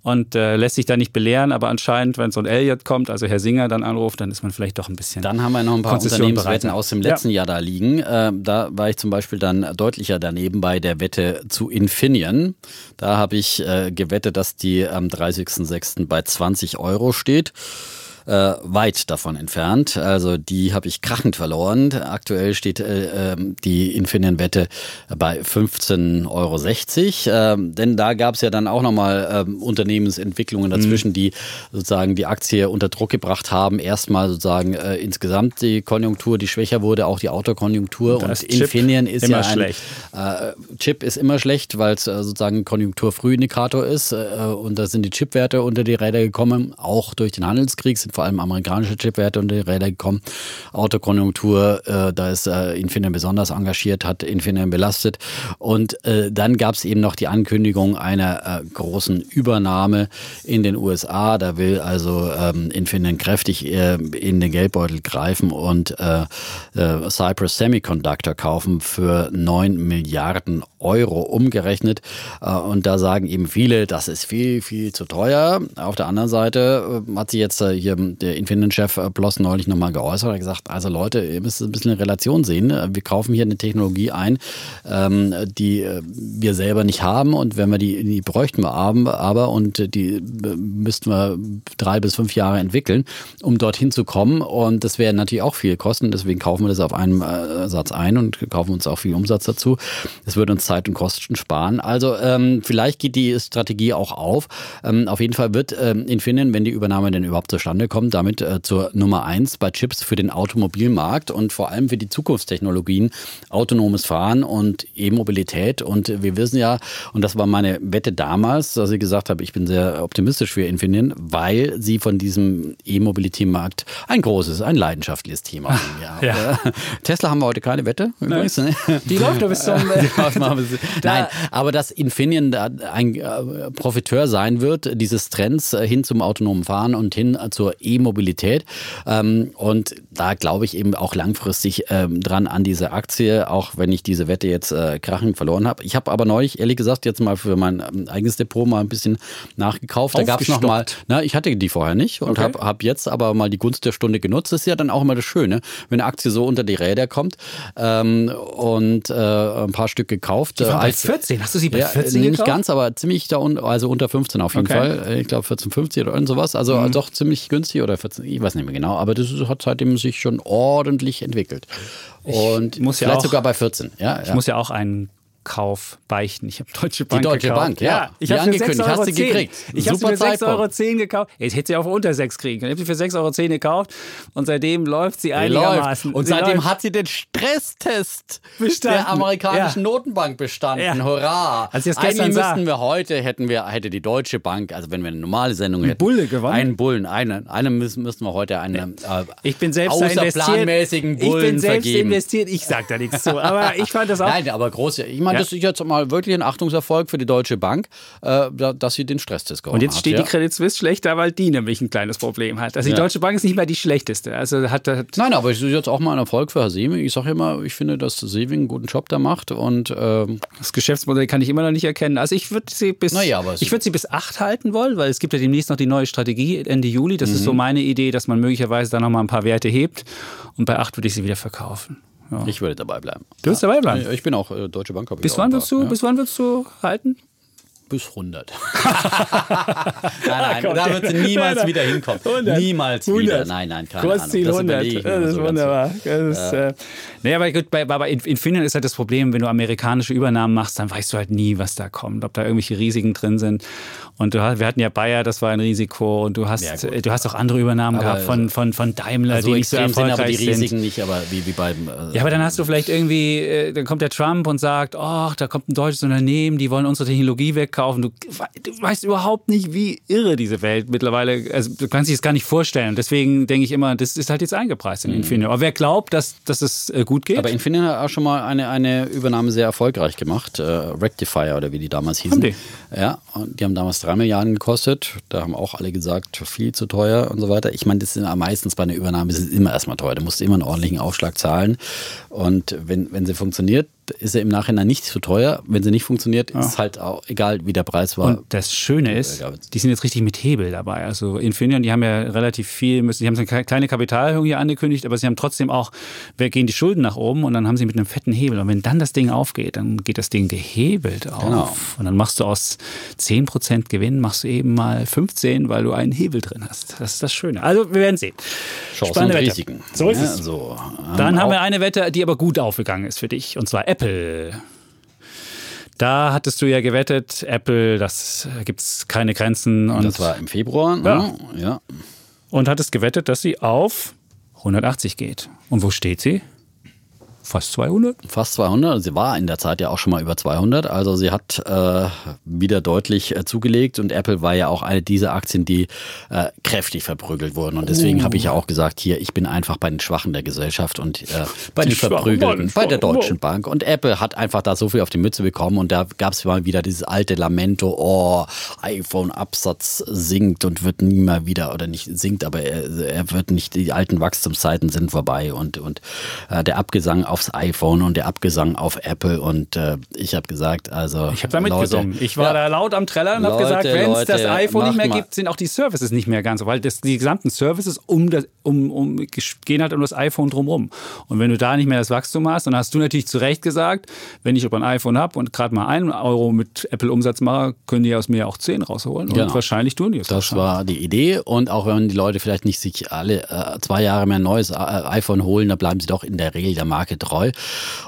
und äh, lässt sich da nicht belehren, aber anscheinend, wenn so ein Elliot kommt, also Herr Singer dann anruft, dann ist man vielleicht doch ein bisschen. Dann haben wir noch ein paar Unternehmenswetten aus dem letzten ja. Jahr da liegen. Äh, da war ich zum Beispiel dann deutlicher daneben bei der Wette zu Infineon. Da habe ich äh, gewettet, dass die am 30.06. bei 20 Euro steht äh, weit davon entfernt. Also die habe ich krachend verloren. Aktuell steht äh, ähm, die Infineon-Wette bei 15,60 Euro. Äh, denn da gab es ja dann auch nochmal äh, Unternehmensentwicklungen dazwischen, mhm. die sozusagen die Aktie unter Druck gebracht haben. Erstmal sozusagen äh, insgesamt die Konjunktur, die schwächer wurde, auch die Autokonjunktur. Und, und Infineon ist ja ein schlecht. Äh, Chip ist immer schlecht, weil es äh, sozusagen Konjunkturfrühindikator ist. Äh, und da sind die Chipwerte unter die Räder gekommen. Auch durch den Handelskrieg sind vor allem amerikanische Chipwerte unter die Räder gekommen. Autokonjunktur, äh, da ist äh, Infineon besonders engagiert, hat Infineon belastet. Und äh, dann gab es eben noch die Ankündigung einer äh, großen Übernahme in den USA. Da will also ähm, Infineon kräftig äh, in den Geldbeutel greifen und äh, Cypress Semiconductor kaufen für 9 Milliarden Euro umgerechnet. Äh, und da sagen eben viele, das ist viel, viel zu teuer. Auf der anderen Seite äh, hat sich jetzt äh, hier der Infineon-Chef Bloss neulich nochmal geäußert. Er hat gesagt, also Leute, ihr müsst ein bisschen in Relation sehen. Wir kaufen hier eine Technologie ein, ähm, die wir selber nicht haben und wenn wir die, die bräuchten wir aber und die müssten wir drei bis fünf Jahre entwickeln, um dorthin zu kommen. Und das wäre natürlich auch viel kosten. Deswegen kaufen wir das auf einen Satz ein und kaufen uns auch viel Umsatz dazu. Das würde uns Zeit und Kosten sparen. Also ähm, vielleicht geht die Strategie auch auf. Ähm, auf jeden Fall wird ähm, Infineon, wenn die Übernahme denn überhaupt zustande kommt damit äh, zur Nummer eins bei Chips für den Automobilmarkt und vor allem für die Zukunftstechnologien, autonomes Fahren und E-Mobilität. Und wir wissen ja, und das war meine Wette damals, dass ich gesagt habe, ich bin sehr optimistisch für Infineon, weil sie von diesem E-Mobility-Markt ein großes, ein leidenschaftliches Thema sind. Ja. [laughs] ja. Tesla haben wir heute keine Wette. Übrigens. Ne? Die läuft doch bis zum. [laughs] Nein, aber dass Infineon da ein äh, Profiteur sein wird, dieses Trends äh, hin zum autonomen Fahren und hin äh, zur E-Mobilität. Ähm, und da glaube ich eben auch langfristig ähm, dran an diese Aktie, auch wenn ich diese Wette jetzt krachend verloren habe. Ich habe aber neulich, ehrlich gesagt, jetzt mal für mein ähm, eigenes Depot mal ein bisschen nachgekauft. Da gab es nochmal, na, ich hatte die vorher nicht und okay. habe hab jetzt aber mal die Gunst der Stunde genutzt. Das ist ja dann auch immer das Schöne, wenn eine Aktie so unter die Räder kommt ähm, und äh, ein paar Stück gekauft. Die waren bei 14, hast du sie bei 14 ja, Nicht ganz, aber ziemlich da unten, also unter 15 auf jeden okay. Fall. Ich glaube 14,50 oder irgend sowas. Also mhm. doch ziemlich günstig oder 14, ich weiß nicht mehr genau, aber das hat seitdem sich schon ordentlich entwickelt. Und ich muss ja vielleicht auch, sogar bei 14. Ja, ich ja. muss ja auch einen Kauf beichten. Ich habe Deutsche Bank Die Deutsche gekauft. Bank, ja. ja ich habe angekündigt, hast sie gekriegt. Ich habe sie für 6,10 Euro gekauft. Ich hätte sie auch unter 6 kriegen können. Ich habe sie für 6,10 Euro gekauft und seitdem läuft sie einigermaßen. Und sie seitdem läuft. hat sie den Stresstest bestanden. der amerikanischen ja. Notenbank bestanden. Ja. Hurra! Als Eigentlich müssten wir heute, hätten wir, hätte die Deutsche Bank, also wenn wir eine normale Sendung hätten. Bulle gewonnen? Einen Bullen, einen, einen müssen, müssten wir heute einen äh, ich bin selbst außerplanmäßigen Bullen Ich bin selbst vergeben. investiert, ich sage da nichts zu. Aber ich fand das [laughs] auch... Nein, aber groß, ich meine, das ist jetzt mal wirklich ein Achtungserfolg für die Deutsche Bank, äh, dass sie den Stresstest gewonnen Und jetzt steht hat, die Credit Suisse schlechter, weil die nämlich ein kleines Problem hat. Also die ja. Deutsche Bank ist nicht mehr die schlechteste. Also hat, hat Nein, aber ich sehe jetzt auch mal ein Erfolg für Herr Seewing. Ich sage immer, ich finde, dass Seewing einen guten Job da macht und ähm das Geschäftsmodell kann ich immer noch nicht erkennen. Also ich würde sie bis naja, ich würde sie bis acht halten wollen, weil es gibt ja demnächst noch die neue Strategie Ende Juli. Das mhm. ist so meine Idee, dass man möglicherweise da noch mal ein paar Werte hebt und bei acht würde ich sie wieder verkaufen. Ja. Ich würde dabei bleiben. Du wirst dabei bleiben? Ich bin auch äh, Deutsche Bank. Bis wann, willst du, ja. bis wann willst du halten? Bis 100. [laughs] nein, nein, da wird sie niemals wieder hinkommen. 100. Niemals 100. wieder. Nein, nein, keine Kursziel Ahnung. Das 100. Das ist so wunderbar. Das ist, äh, nee, aber gut, bei, bei Infineon ist halt das Problem, wenn du amerikanische Übernahmen machst, dann weißt du halt nie, was da kommt, ob da irgendwelche Risiken drin sind. Und du, wir hatten ja Bayer, das war ein Risiko. Und du hast, ja, du hast auch andere Übernahmen gehabt von, von, von Daimler, also die nicht so erfolgreich sind. aber die Risiken sind. nicht, aber wie, wie beim... Äh, ja, aber dann hast du vielleicht irgendwie, äh, dann kommt der Trump und sagt, oh, da kommt ein deutsches Unternehmen, die wollen unsere Technologie wegkaufen. Du, du weißt überhaupt nicht, wie irre diese Welt mittlerweile, also du kannst dich das gar nicht vorstellen. Deswegen denke ich immer, das ist halt jetzt eingepreist in mhm. Infineon. Aber wer glaubt, dass, dass es äh, gut geht? Aber Infineon hat auch schon mal eine, eine Übernahme sehr erfolgreich gemacht. Äh, Rectifier oder wie die damals hießen. Haben die? Ja, und die haben damals drei Milliarden gekostet. Da haben auch alle gesagt, viel zu teuer und so weiter. Ich meine, das ist meistens bei einer Übernahme ist es immer erstmal teuer. Du musst immer einen ordentlichen Aufschlag zahlen. Und wenn, wenn sie funktioniert, ist er im Nachhinein nicht zu teuer. Wenn sie nicht funktioniert, ja. ist halt auch egal, wie der Preis war. Und das Schöne ist, die sind jetzt richtig mit Hebel dabei. Also Infineon, die haben ja relativ viel, müssen, die haben eine kleine Kapitalerhöhung hier angekündigt, aber sie haben trotzdem auch, gehen die Schulden nach oben und dann haben sie mit einem fetten Hebel. Und wenn dann das Ding aufgeht, dann geht das Ding gehebelt auf. Genau. Und dann machst du aus 10% Gewinn, machst du eben mal 15, weil du einen Hebel drin hast. Das ist das Schöne. Also wir werden sehen. Chancen Spannende und Risiken. So ist ja, es. So. Dann haben wir eine Wette, die aber gut aufgegangen ist für dich. Und zwar Apple. Da hattest du ja gewettet, Apple, das gibt es keine Grenzen. Und das war im Februar. Ne? Ja. ja. Und hattest gewettet, dass sie auf 180 geht. Und wo steht sie? Fast 200? Fast 200. Sie war in der Zeit ja auch schon mal über 200. Also sie hat äh, wieder deutlich äh, zugelegt und Apple war ja auch eine dieser Aktien, die äh, kräftig verprügelt wurden. Und deswegen uh. habe ich ja auch gesagt, hier, ich bin einfach bei den Schwachen der Gesellschaft und äh, bei die den Verprügelten, bei der Deutschen Bank. Und Apple hat einfach da so viel auf die Mütze bekommen und da gab es mal wieder dieses alte Lamento, oh, iPhone-Absatz sinkt und wird nie mal wieder, oder nicht sinkt, aber er, er wird nicht, die alten Wachstumszeiten sind vorbei und, und äh, der Abgesang auf aufs iPhone und der Abgesang auf Apple. Und äh, ich habe gesagt, also. Ich habe da mitgesungen. Ich war ja, da laut am Treller und habe gesagt, wenn es das iPhone nicht mehr mal. gibt, sind auch die Services nicht mehr ganz so, weil das, die gesamten Services um, das, um, um, gehen halt um das iPhone drumherum. Und wenn du da nicht mehr das Wachstum hast, dann hast du natürlich zu Recht gesagt, wenn ich aber ein iPhone habe und gerade mal einen Euro mit Apple-Umsatz mache, können die aus mir auch zehn rausholen. Und genau. wahrscheinlich tun die es. Das war die Idee. Und auch wenn die Leute vielleicht nicht sich alle äh, zwei Jahre mehr ein neues äh, iPhone holen, dann bleiben sie doch in der Regel der Marke treu.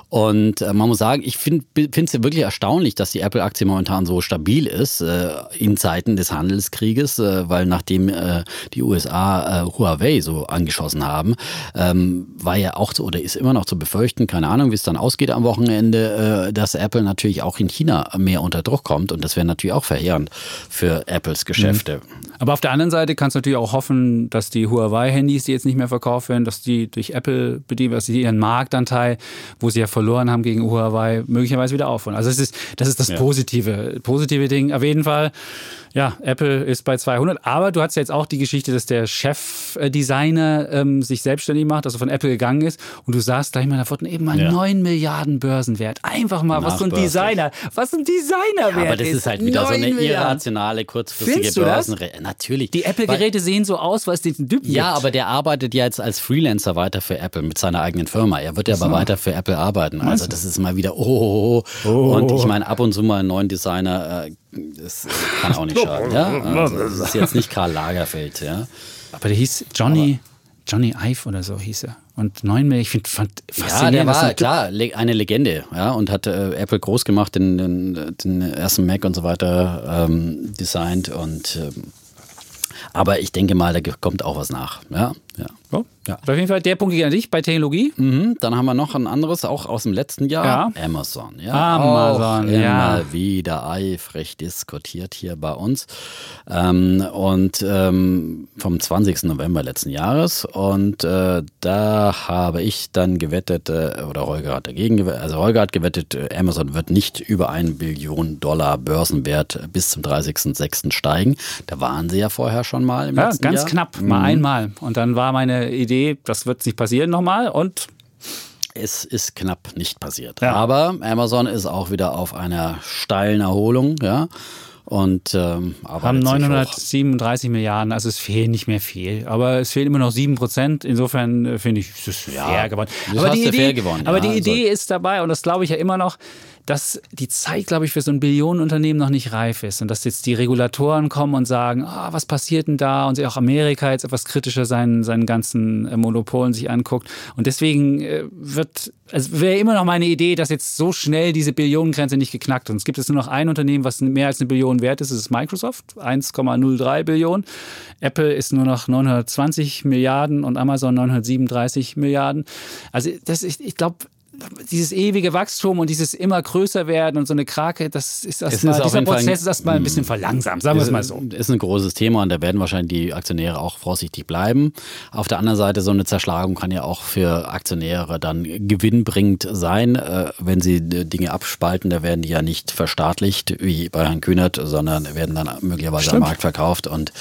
Und äh, man muss sagen, ich finde es wirklich erstaunlich, dass die Apple-Aktie momentan so stabil ist äh, in Zeiten des Handelskrieges, äh, weil nachdem äh, die USA äh, Huawei so angeschossen haben, ähm, war ja auch so, oder ist immer noch zu befürchten, keine Ahnung, wie es dann ausgeht am Wochenende, äh, dass Apple natürlich auch in China mehr unter Druck kommt. Und das wäre natürlich auch verheerend für Apples Geschäfte. Mhm. Aber auf der anderen Seite kannst du natürlich auch hoffen, dass die Huawei-Handys, die jetzt nicht mehr verkauft werden, dass die durch Apple bedient, dass sie ihren Marktanteil, wo sie ja verloren haben gegen Huawei, möglicherweise wieder aufholen. Also das ist das, ist das ja. positive, positive Ding. Auf jeden Fall ja, Apple ist bei 200. Aber du hast jetzt auch die Geschichte, dass der Chefdesigner ähm, sich selbstständig macht, also von Apple gegangen ist. Und du sagst gleich mal, da wurden eben mal ja. 9 Milliarden Börsenwert. Einfach mal, was so ein Designer, was ein Designer wert Aber das ist halt wieder so eine irrationale, kurzfristige Börsenrede. Natürlich. Die Apple-Geräte sehen so aus, weil es diesen Typen Ja, aber der arbeitet ja jetzt als Freelancer weiter für Apple mit seiner eigenen Firma. Er wird ja aber weiter für Apple arbeiten. Also das ist mal wieder, oh, oh, oh. oh. Und ich meine, ab und zu mal einen neuen Designer äh, das kann auch nicht [laughs] schaden. Ja? Also, das ist jetzt nicht Karl Lagerfeld. Ja? Aber der hieß Johnny, Johnny Ive oder so hieß er. Und Neunmilch, ich finde fand faszinierend. Ja, der war klar eine Legende, ja, und hat äh, Apple groß gemacht, den, den, den, ersten Mac und so weiter ähm, designt und ähm, aber ich denke mal, da kommt auch was nach. Ja, ja. Oh, ja. Auf jeden Fall der Punkt geht an dich bei Technologie. Mhm, dann haben wir noch ein anderes, auch aus dem letzten Jahr. Ja. Amazon. Ja, Amazon, auch ja. Immer wieder eifrig diskutiert hier bei uns. Ähm, und ähm, vom 20. November letzten Jahres. Und äh, da habe ich dann gewettet, äh, oder Holger hat dagegen gewettet, also Holger hat gewettet, äh, Amazon wird nicht über einen Billion Dollar Börsenwert bis zum 30.06. steigen. Da waren sie ja vorher schon mal im ja, letzten ganz Jahr. knapp, mal mhm. einmal. Und dann war meine Idee, das wird nicht passieren nochmal und es ist knapp nicht passiert. Ja. Aber Amazon ist auch wieder auf einer steilen Erholung, ja. Und ähm, haben 937 Milliarden, also es fehlt nicht mehr viel. Aber es fehlen immer noch 7 Prozent. Insofern äh, finde ich, es ist fair gewonnen. Aber die Idee, gewonnen, aber die Idee also. ist dabei, und das glaube ich ja immer noch, dass die Zeit, glaube ich, für so ein Billionenunternehmen noch nicht reif ist und dass jetzt die Regulatoren kommen und sagen, ah, was passiert denn da und sich auch Amerika jetzt etwas kritischer seinen, seinen ganzen äh, Monopolen sich anguckt. Und deswegen äh, wird, also wäre immer noch meine Idee, dass jetzt so schnell diese Billionengrenze nicht geknackt wird. Es gibt jetzt nur noch ein Unternehmen, was mehr als eine Billion wert ist, das ist Microsoft, 1,03 Billionen. Apple ist nur noch 920 Milliarden und Amazon 937 Milliarden. Also das, ich, ich glaube, dieses ewige Wachstum und dieses immer größer werden und so eine Krake, das ist erstmal, dieser Prozess ist erstmal ein bisschen verlangsamt, sagen wir es mal so. Ist ein großes Thema und da werden wahrscheinlich die Aktionäre auch vorsichtig bleiben. Auf der anderen Seite, so eine Zerschlagung kann ja auch für Aktionäre dann gewinnbringend sein, äh, wenn sie Dinge abspalten. Da werden die ja nicht verstaatlicht wie bei Herrn Kühnert, sondern werden dann möglicherweise Stimmt. am Markt verkauft und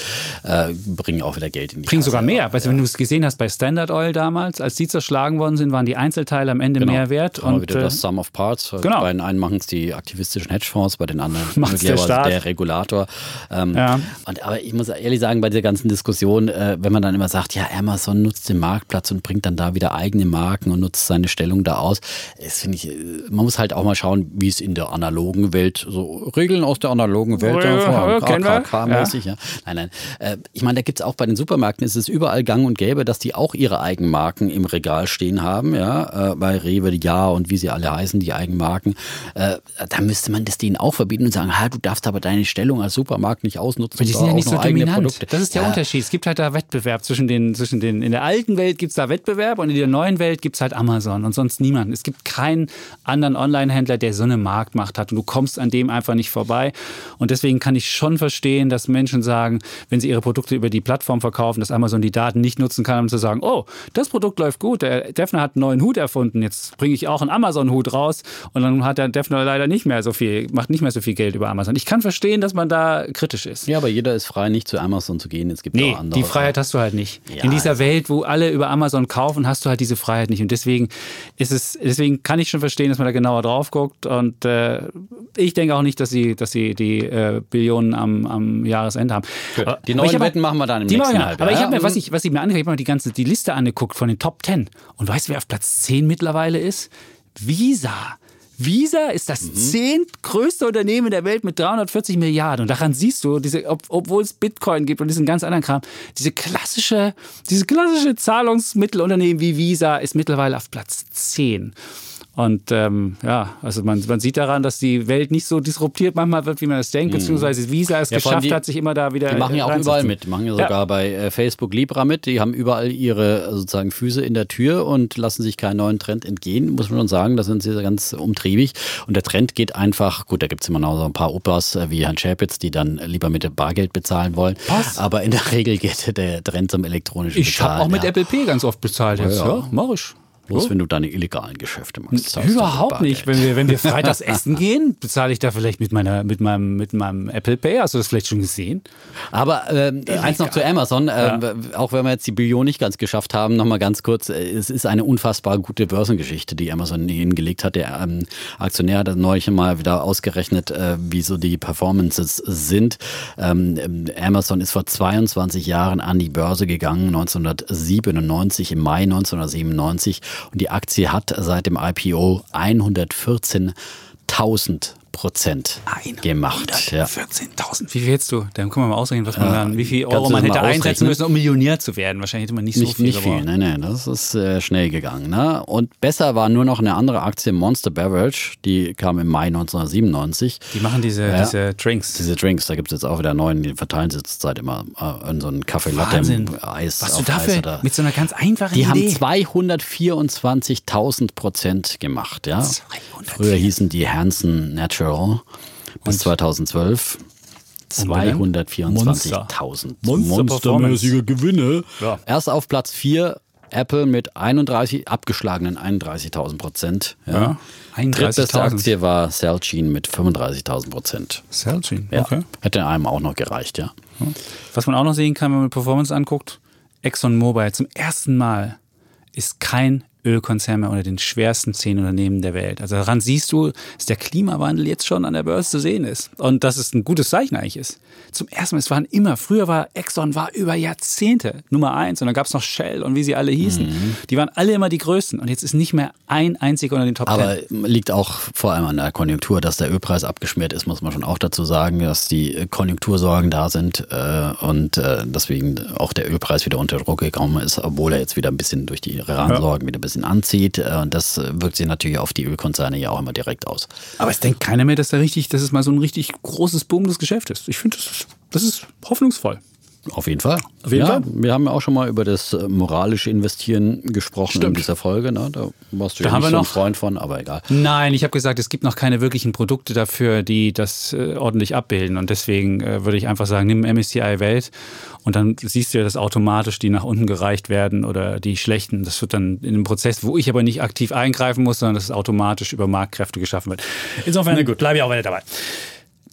äh, bringen auch wieder Geld in die Bringen sogar mehr. Weißt du, wenn du es gesehen hast bei Standard Oil damals, als die zerschlagen worden sind, waren die Einzelteile am Ende genau. mehr wert. Und wieder das äh, Sum of Parts. Genau. Bei den einen machen es die aktivistischen Hedgefonds, bei den anderen [laughs] möglicherweise der, der, Regulator. Ähm, ja. und, aber ich muss ehrlich sagen, bei dieser ganzen Diskussion, äh, wenn man dann immer sagt, ja, Amazon nutzt den Marktplatz und bringt dann da wieder eigene Marken und nutzt seine Stellung da aus, das finde ich, äh, man muss halt auch mal schauen, wie es in der analogen Welt, so Regeln aus der analogen Welt, ja, KK-mäßig, ja. Nein, nein. Äh, ich meine, da gibt es auch bei den Supermärkten, ist es überall gang und gäbe, dass die auch ihre Eigenmarken im Regal stehen haben, ja, äh, bei Rewe, die Ja und wie sie alle heißen, die Eigenmarken, äh, da müsste man das denen auch verbieten und sagen, ha, du darfst aber deine Stellung als Supermarkt nicht ausnutzen. die sind ja nicht so dominant. Produkte. Das ist der ja. Unterschied. Es gibt halt da Wettbewerb zwischen den, zwischen den, in der alten Welt gibt es da Wettbewerb und in der neuen Welt gibt es halt Amazon und sonst niemanden. Es gibt keinen anderen Online-Händler, der so eine Marktmacht hat und du kommst an dem einfach nicht vorbei. Und deswegen kann ich schon verstehen, dass Menschen sagen, wenn sie ihre Produkte über die Plattform verkaufen, dass Amazon die Daten nicht nutzen kann, um zu sagen, oh, das Produkt läuft gut, der Defner hat einen neuen Hut erfunden, jetzt bringe bringe ich auch einen Amazon-Hut raus und dann hat der Defner leider nicht mehr so viel, macht nicht mehr so viel Geld über Amazon. Ich kann verstehen, dass man da kritisch ist. Ja, aber jeder ist frei, nicht zu Amazon zu gehen. Es gibt nee, auch andere. die Freiheit hast du halt nicht. Ja, In dieser Welt, wo alle über Amazon kaufen, hast du halt diese Freiheit nicht. Und deswegen ist es, deswegen kann ich schon verstehen, dass man da genauer drauf guckt. Und äh, ich denke auch nicht, dass sie, dass sie die äh, Billionen am, am Jahresende haben. Aber, die neuen Wetten machen wir dann im nächsten Halbjahr. Aber ich habe mir, was ich, was ich mir angeguckt habe, die ganze die Liste angeguckt von den Top Ten. Und weißt du, wer auf Platz 10 mittlerweile ist? Visa. Visa ist das mhm. zehntgrößte Unternehmen der Welt mit 340 Milliarden. Und daran siehst du, diese, ob, obwohl es Bitcoin gibt und diesen ganz anderen Kram, diese klassische, diese klassische Zahlungsmittelunternehmen wie Visa ist mittlerweile auf Platz 10. Und ähm, ja, also man, man sieht daran, dass die Welt nicht so disruptiert manchmal wird, wie man es denkt, mhm. beziehungsweise Visa es ja, geschafft die, hat, sich immer da wieder. Die machen ja auch überall mit, die machen ja sogar ja. bei äh, Facebook Libra mit. Die haben überall ihre äh, sozusagen Füße in der Tür und lassen sich keinen neuen Trend entgehen, muss man schon sagen. Da sind sie ganz umtriebig. Und der Trend geht einfach, gut, da gibt es immer noch so ein paar Opas äh, wie Herrn Schäpitz, die dann lieber mit Bargeld bezahlen wollen. Was? Aber in der [laughs] Regel geht der Trend zum elektronischen ich Bezahlen. Ich habe auch mit ja. Apple Pay ganz oft bezahlt jetzt. Ja, ja. mach ich. Bloß oh. wenn du deine illegalen Geschäfte machst. Überhaupt nicht. Wenn wir, wenn wir freitags essen gehen, bezahle ich da vielleicht mit, meiner, mit, meinem, mit meinem Apple Pay. Hast du das vielleicht schon gesehen? Aber äh, eins noch zu Amazon. Äh, ja. Auch wenn wir jetzt die Billion nicht ganz geschafft haben, nochmal ganz kurz. Äh, es ist eine unfassbar gute Börsengeschichte, die Amazon hingelegt hat. Der ähm, Aktionär hat neulich mal wieder ausgerechnet, äh, wie so die Performances sind. Ähm, Amazon ist vor 22 Jahren an die Börse gegangen, 1997, im Mai 1997 und die Aktie hat seit dem IPO 114.000 Prozent gemacht. 114.000. Ja. Wie viel hättest du? Dann können wir mal ausrechnen, was man dann, wie viel Euro man hätte einsetzen müssen, um Millionär zu werden. Wahrscheinlich hätte man nicht, nicht so viel. Nicht viel, nein, nein, das ist äh, schnell gegangen. Ne? Und besser war nur noch eine andere Aktie, Monster Beverage, die kam im Mai 1997. Die machen diese, ja, diese Drinks. Diese Drinks, da gibt es jetzt auch wieder neuen, die verteilen sie zurzeit immer äh, in so einen Kaffee Latte Eis. Was du dafür Eis mit so einer ganz einfachen die Idee. Die haben 224.000 Prozent gemacht. Ja? Früher hießen die Hansen Natural Euro bis 2012. 224.000 Monstermäßige Gewinne. Ja. Erst auf Platz 4 Apple mit 31, abgeschlagenen 31.000 Prozent. Ja. ja Drittbeste Aktie war Celgene mit 35.000 Prozent. Celgene, ja. okay. Hätte einem auch noch gereicht, ja. Was man auch noch sehen kann, wenn man Performance anguckt, ExxonMobil zum ersten Mal ist kein Ölkonzern mehr unter den schwersten zehn Unternehmen der Welt. Also daran siehst du, dass der Klimawandel jetzt schon an der Börse zu sehen ist. Und dass es ein gutes Zeichen eigentlich ist. Zum ersten Mal, es waren immer, früher war Exxon war über Jahrzehnte Nummer eins und dann gab es noch Shell und wie sie alle hießen. Mhm. Die waren alle immer die größten. Und jetzt ist nicht mehr ein einziger unter den Top Aber liegt auch vor allem an der Konjunktur, dass der Ölpreis abgeschmiert ist, muss man schon auch dazu sagen, dass die Konjunktursorgen da sind äh, und äh, deswegen auch der Ölpreis wieder unter Druck gekommen ist, obwohl er jetzt wieder ein bisschen durch die Iran-Sorgen ja. wieder ein bisschen bisschen anzieht. Äh, und das wirkt sich natürlich auf die Ölkonzerne ja auch immer direkt aus. Aber es denkt keiner mehr, dass da richtig, dass es mal so ein richtig großes, boomendes Geschäft ist. Ich finde, das, das ist hoffnungsvoll. Auf jeden Fall. Auf jeden ja, Fall. Wir haben ja auch schon mal über das äh, moralische Investieren gesprochen Stimmt. in dieser Folge. Ne? Da warst du da ja nicht so ein Freund von, aber egal. Nein, ich habe gesagt, es gibt noch keine wirklichen Produkte dafür, die das äh, ordentlich abbilden. Und deswegen äh, würde ich einfach sagen, nimm MSCI Welt und dann siehst du ja, dass automatisch die nach unten gereicht werden oder die schlechten. Das wird dann in einem Prozess, wo ich aber nicht aktiv eingreifen muss, sondern dass es automatisch über Marktkräfte geschaffen wird. Insofern bleibe ich auch weiter dabei.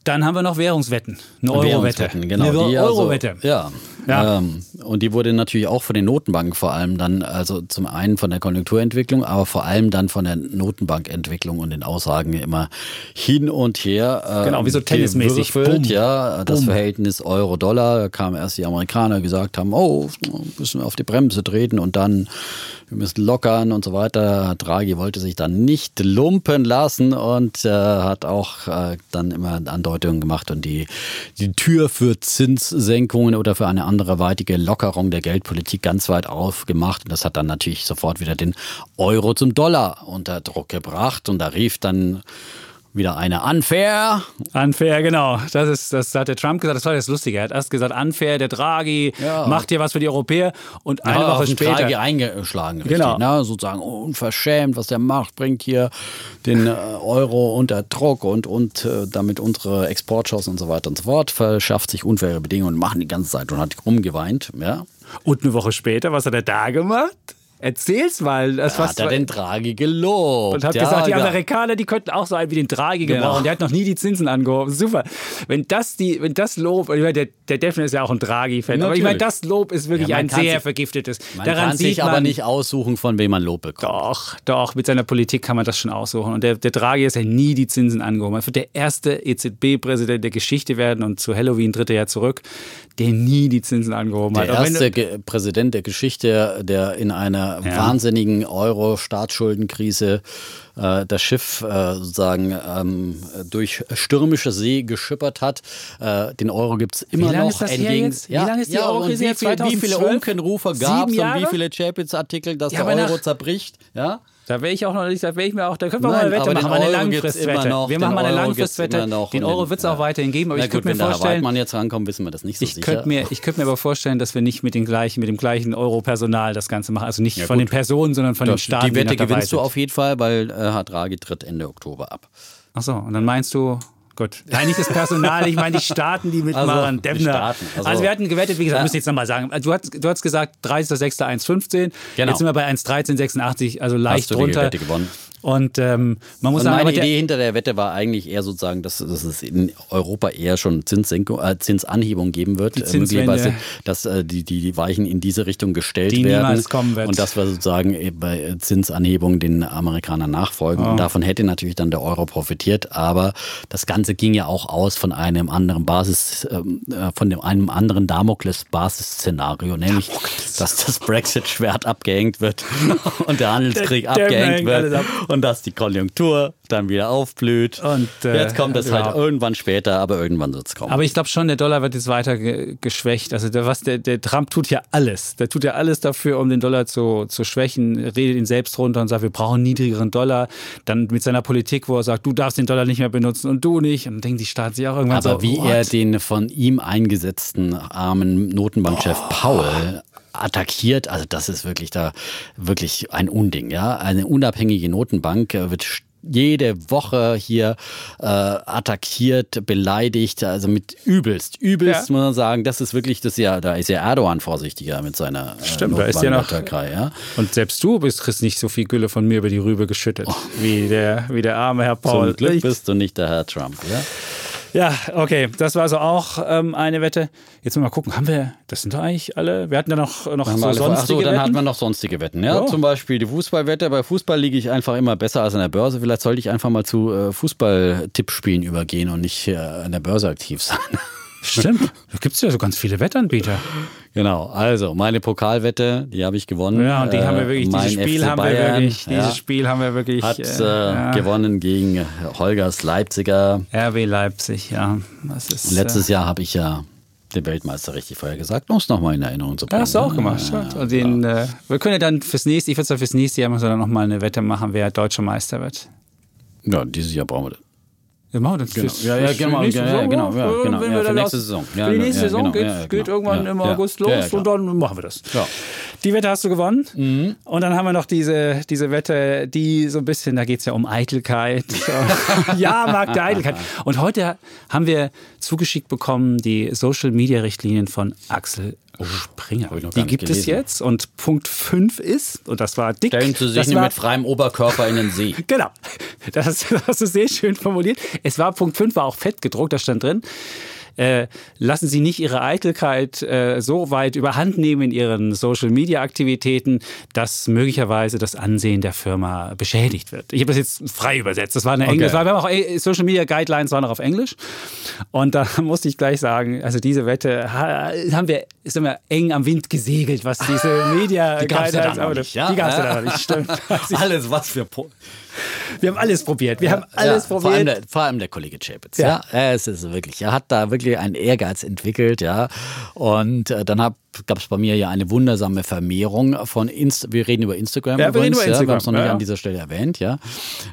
Dann haben wir noch Währungswetten. Eine Eurowette. Genau, eine Eurowette. Also, ja. ja. Ähm, und die wurde natürlich auch von den Notenbanken vor allem dann, also zum einen von der Konjunkturentwicklung, aber vor allem dann von der Notenbankentwicklung und den Aussagen immer hin und her. Äh, genau, wie so tennismäßig. Boom. Ja, das Boom. Verhältnis Euro-Dollar, da kamen erst die Amerikaner, gesagt haben, oh, müssen wir auf die Bremse treten und dann wir müssen lockern und so weiter. Draghi wollte sich dann nicht lumpen lassen und äh, hat auch äh, dann immer Andeutungen gemacht und die, die Tür für Zinssenkungen oder für eine anderweitige Lockerung der Geldpolitik ganz weit aufgemacht. Und das hat dann natürlich sofort wieder den Euro zum Dollar unter Druck gebracht. Und da rief dann wieder eine unfair. Unfair, genau. Das ist, das hat der Trump gesagt. Das war das Lustige. Er hat erst gesagt, unfair, der Draghi ja. macht hier was für die Europäer. Und eine ja, Woche später. Draghi eingeschlagen. Richtig, genau. Ne? Sozusagen unverschämt, was der macht, bringt hier den äh, Euro unter Druck und, und äh, damit unsere Exportchancen und so weiter und so fort. Verschafft sich unfaire Bedingungen und machen die ganze Zeit und hat rumgeweint. Ja. Und eine Woche später, was hat er da gemacht? Erzähl's mal. Das hat er den Draghi gelobt. Und hat ja, gesagt, die. Amerikaner, die könnten auch so einen wie den Draghi Genau. gebrauchen. Der hat noch nie die Zinsen angehoben. Super. Wenn das die, wenn das Lob, ich meine, der, der Defner ist ja auch ein Draghi-Fan, aber ich meine, das Lob ist wirklich Ja, ein sehr sich- vergiftetes. Man Daran kann sieht sich man, aber nicht aussuchen, von wem man Lob bekommt. Doch, doch, mit seiner Politik kann man das schon aussuchen. Und der, der Draghi ist ja nie die Zinsen angehoben. Er wird der erste EZB-Präsident der Geschichte werden und zu Halloween tritt er ja zurück, der nie die Zinsen angehoben Der hat. Du- erste Präsident der Geschichte, der in einer Ja. wahnsinnigen Euro-Staatsschuldenkrise äh, das Schiff äh, sozusagen ähm, durch stürmische See geschippert hat. Äh, den Euro gibt es immer lange noch. ist das entgegen- jetzt? Wie lange ist die Eurokrise und wie, viel, wie viele 2012? Unkenrufe gab es und wie viele Champions-Artikel, dass Ja, der Euro zerbricht? Ja? Da wäre ich auch noch nicht, da wäre ich mir auch, da können wir Nein, mal eine Wette machen, den eine Langfristwette. noch, wir den machen mal eine Langfristwette. Den Euro den- wird es auch ja. weiterhin geben, aber Na ich könnte wenn mir Herr vorstellen, Waldmann jetzt rankommt, wissen wir das nicht so ich sicher. könnte mir, ich könnte mir aber vorstellen, dass wir nicht mit, den gleichen, mit dem gleichen Euro-Personal das Ganze machen. Also nicht Ja, von gut. den Personen, sondern von den Das- Staaten. die Wette gewinnst du auf jeden Fall, weil äh, Herr Draghi tritt Ende Oktober ab. Ach so, und dann meinst du, gut. Nein, nicht das Personal, ich meine die Staaten, die mitmachen. Also, die. Staaten, also- Also, wir hatten gewettet, wie gesagt, Ja. ich jetzt nochmal sagen. Du hast, du hast gesagt 30.06.1,15. Genau. Jetzt sind wir bei 1,1386, also leicht Hast du die drunter. Wette gewonnen? Und ähm, man muss Und sagen, meine aber der, Idee hinter der Wette war eigentlich eher sozusagen, dass, dass es in Europa eher schon Zinssenkung, äh, Zinsanhebung geben wird. Äh, möglicherweise, dass äh, die, die, Weichen in diese Richtung gestellt Die werden. niemals kommen wird. Und dass wir sozusagen äh, bei Zinsanhebung den Amerikanern nachfolgen. Und davon hätte natürlich dann der Euro profitiert. Aber das Ganze ging ja auch aus von einem anderen Basis, ähm, äh, von dem, einem anderen Damokles-Basisszenario, nämlich, dass das Brexit-Schwert abgehängt wird [laughs] und der Handelskrieg Der- der abgehängt hängt wird ab. Und dass die Konjunktur dann wieder aufblüht. Und, äh, Jetzt kommt es halt irgendwann später, aber irgendwann wird es kommen. aber ich glaube schon, der Dollar wird jetzt weiter ge geschwächt. Also der, was der, der Trump tut ja alles. Der tut ja alles dafür, um den Dollar zu, zu schwächen, redet ihn selbst runter und sagt, wir brauchen einen niedrigeren Dollar. Dann mit seiner Politik, wo er sagt, du darfst den Dollar nicht mehr benutzen und du nicht. Und dann denken die Staaten sich auch irgendwann aber so, wie what? er den von ihm eingesetzten armen Notenbankchef Paul attackiert, also das ist wirklich da wirklich ein Unding, ja. Eine unabhängige Notenbank äh, wird jede Woche hier äh, attackiert, beleidigt, also mit übelst, übelst Ja. muss man sagen, das ist wirklich das ja, da ist ja Erdogan vorsichtiger mit seiner äh, Stimmt, da ist ja noch- Notenbankattackerei, ja. Und selbst du bist, kriegst nicht so viel Gülle von mir über die Rübe geschüttet, wie, der, wie der arme Herr Paul. Oh. Zum Glück bist du nicht der Herr Trump, ja. Ja, okay, das war also auch ähm, eine Wette. Jetzt mal gucken, haben wir, das sind doch eigentlich alle, wir hatten da noch, noch so Ach sonstige so, dann Wetten. hatten wir noch sonstige Wetten. Ja? Ja. Zum Beispiel die Fußballwette. Bei Fußball liege ich einfach immer besser als an der Börse. Vielleicht sollte ich einfach mal zu äh, Fußball-Tippspielen übergehen und nicht äh, an der Börse aktiv sein. Stimmt, [laughs] da gibt es ja so ganz viele Wettanbieter. Genau, also meine Pokalwette, die habe ich gewonnen. Ja, und die haben wir wirklich, Äh, dieses Spiel FC haben wir Bayern, wirklich, ja, dieses Spiel haben wir wirklich hat äh, äh, ja. gewonnen gegen Holgers Leipziger. RB Leipzig, ja. Das ist, Letztes Jahr habe ich ja den Weltmeister richtig vorher gesagt, um es nochmal in Erinnerung zu äh, bringen. hast du auch gemacht. Ja, den, äh, wir können ja dann fürs nächste, ich würde sagen fürs nächste Jahr müssen wir dann nochmal eine Wette machen, wer deutscher Meister wird. ja, dieses Jahr brauchen wir das. Ja, machen wir das Genau. Ja, ja, fürs- für genau, die nächste ja, Saison, genau, ja, äh, genau, wenn ja, wir dann nächste Saison. Für die nächste Saison genau, geht, genau. irgendwann im. August los und dann machen wir das. Die Wette hast du gewonnen. Und dann haben wir noch diese, diese Wette, die so ein bisschen, da geht es ja um Eitelkeit. [laughs] ja, Markt der Eitelkeit. Und heute haben wir zugeschickt bekommen die Social-Media-Richtlinien von Axel Springer. hab ich noch gar Die gibt es gelesen. jetzt. Und Punkt 5 ist, und das war dick. Stellen Sie sich war, mit freiem Oberkörper in den See. [laughs] Genau. Das hast, das hast du sehr schön formuliert. Es war Punkt 5, war auch fett gedruckt, da stand drin. Äh, lassen Sie nicht Ihre Eitelkeit äh, so weit überhand nehmen in Ihren Social-Media-Aktivitäten, dass möglicherweise das Ansehen der Firma beschädigt wird. Ich habe das jetzt frei übersetzt. Das war eine Englisch. Wir haben auch äh, Social-Media-Guidelines waren noch auf Englisch. Und da [laughs] musste ich gleich sagen, also diese Wette ha- haben wir, sind wir eng am Wind gesegelt, was diese [laughs] media Die ja ja? Gab es ja Ja. dann noch nicht, [laughs] stimmt. Alles, was wir. Wir haben alles probiert. Wir haben alles ja, Vor allem, probiert. der, vor allem der Kollege Chapitz. Ja. Ja. es ist wirklich. Er hat da wirklich einen Ehrgeiz entwickelt, ja. Und äh, dann gab es bei mir ja eine wundersame Vermehrung von Inst wir reden über Instagram Ja, wir reden übrigens, über ja. Instagram, Wir haben es noch nicht ja, ja. an dieser Stelle erwähnt, ja.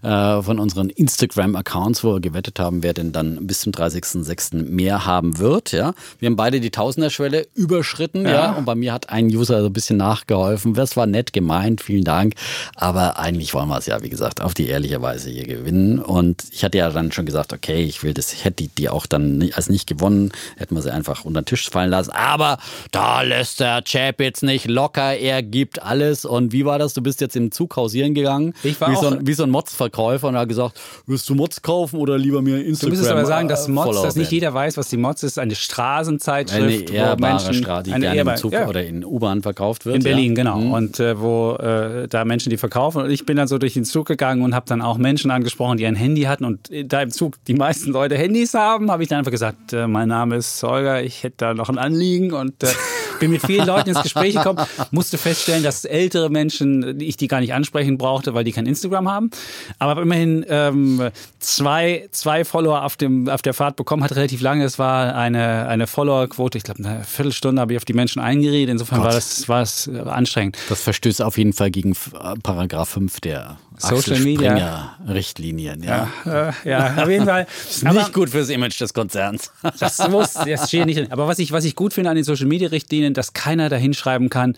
Äh, von unseren Instagram-Accounts, wo wir gewettet haben, wer denn dann bis zum 30.06. mehr haben wird, ja. Wir haben beide die Tausenderschwelle überschritten, ja. Ja. Und bei mir hat ein User so ein bisschen nachgeholfen. Das war nett gemeint, vielen Dank. Aber eigentlich wollen wir es ja, wie gesagt, auf die ehrliche Weise hier gewinnen. Und ich hatte ja dann schon gesagt, okay, ich will das, ich hätte die, die auch dann nicht, als nicht gewonnen, hätten wir sie einfach unter den Tisch fallen lassen. Aber da lässt der Chapitz nicht locker, er gibt alles. Und wie war das? Du bist jetzt im Zug hausieren gegangen, Ich war wie, auch- so ein, wie so ein Mods-Verkäufer und hat gesagt, willst du Mods kaufen oder lieber mir Du Instagram müsstest aber sagen, dass äh, Mods, dass nicht jeder weiß, was die Mods ist. Eine Straßenzeitschrift, Eine ehrbare Menschen, Straße, die eine gerne im ehrbare- Zug ja. oder in U-Bahn verkauft wird. In Berlin, ja. genau. Mhm. Und äh, wo äh, da Menschen die verkaufen. Und ich bin dann so durch den Zug gegangen und habe dann auch Menschen angesprochen, die ein Handy hatten. Und äh, da im Zug die meisten Leute Handys haben, habe ich dann einfach gesagt, äh, mein Name ist Holger, ich hätte da noch ein Anliegen und äh, [laughs] bin mit vielen Leuten ins Gespräch gekommen, musste feststellen, dass ältere Menschen, ich die gar nicht ansprechen brauchte, weil die kein Instagram haben. Aber immerhin ähm, zwei, zwei Follower auf, dem, auf der Fahrt bekommen, hat relativ lange. Es war eine, eine Followerquote, ich glaube eine Viertelstunde habe ich auf die Menschen eingeredet. Insofern war das, war es äh, anstrengend. Das verstößt auf jeden Fall gegen äh, Paragraph 5 der Social Media. Richtlinien. Ja. Äh, ja, auf jeden Fall. [laughs] Ist nicht gut fürs Image des Konzerns. das muss, das steht nicht drin. Aber was ich, was ich gut finde an den Social Media Richtlinien, dass keiner da hinschreiben kann,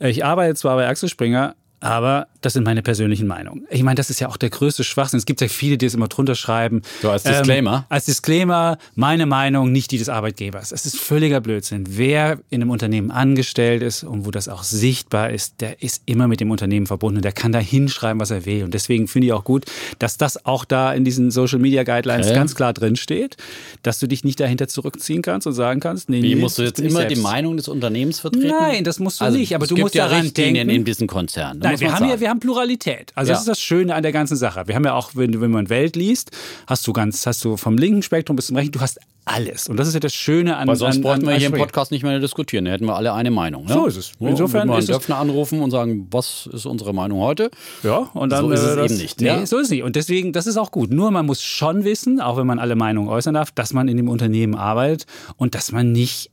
äh, ich arbeite zwar bei Axel Springer, aber das sind meine persönlichen Meinungen. Ich meine, das ist ja auch der größte Schwachsinn. Es gibt ja viele, die es immer drunter schreiben. So als Disclaimer? Ähm, als Disclaimer, meine Meinung, nicht die des Arbeitgebers. Es ist völliger Blödsinn. Wer in einem Unternehmen angestellt ist und wo das auch sichtbar ist, der ist immer mit dem Unternehmen verbunden. Der kann da hinschreiben, was er will. Und deswegen finde ich auch gut, dass das auch da in diesen Social Media Guidelines Okay. ganz klar drin steht, dass du dich nicht dahinter zurückziehen kannst und sagen kannst, nee, Wie nee, musst du jetzt immer die selbst. Meinung des Unternehmens vertreten? Nein, das musst du nicht, aber du musst ja daran Richtlinien denken. in diesen Konzernen. da Nein, muss wir haben, ja, sagen. wir haben Pluralität. Also Ja. das ist das Schöne an der ganzen Sache. Wir haben ja auch, wenn, wenn man Welt liest, hast du ganz, hast du vom linken Spektrum bis zum rechten, du hast alles. Und das ist ja das Schöne an Weil sonst an, bräuchten an, wir hier im. Podcast nicht mehr diskutieren. Da hätten wir alle eine Meinung. Ne? So ist es. Ja, Insofern würden wir einen Döpfner anrufen und sagen, was ist unsere Meinung heute? Ja, und dann So ist äh, es das, eben nicht, Nee, ja. so ist es nicht. Und deswegen, das ist auch gut. Nur man muss schon wissen, auch wenn man alle Meinungen äußern darf, dass man in dem Unternehmen arbeitet und dass man nicht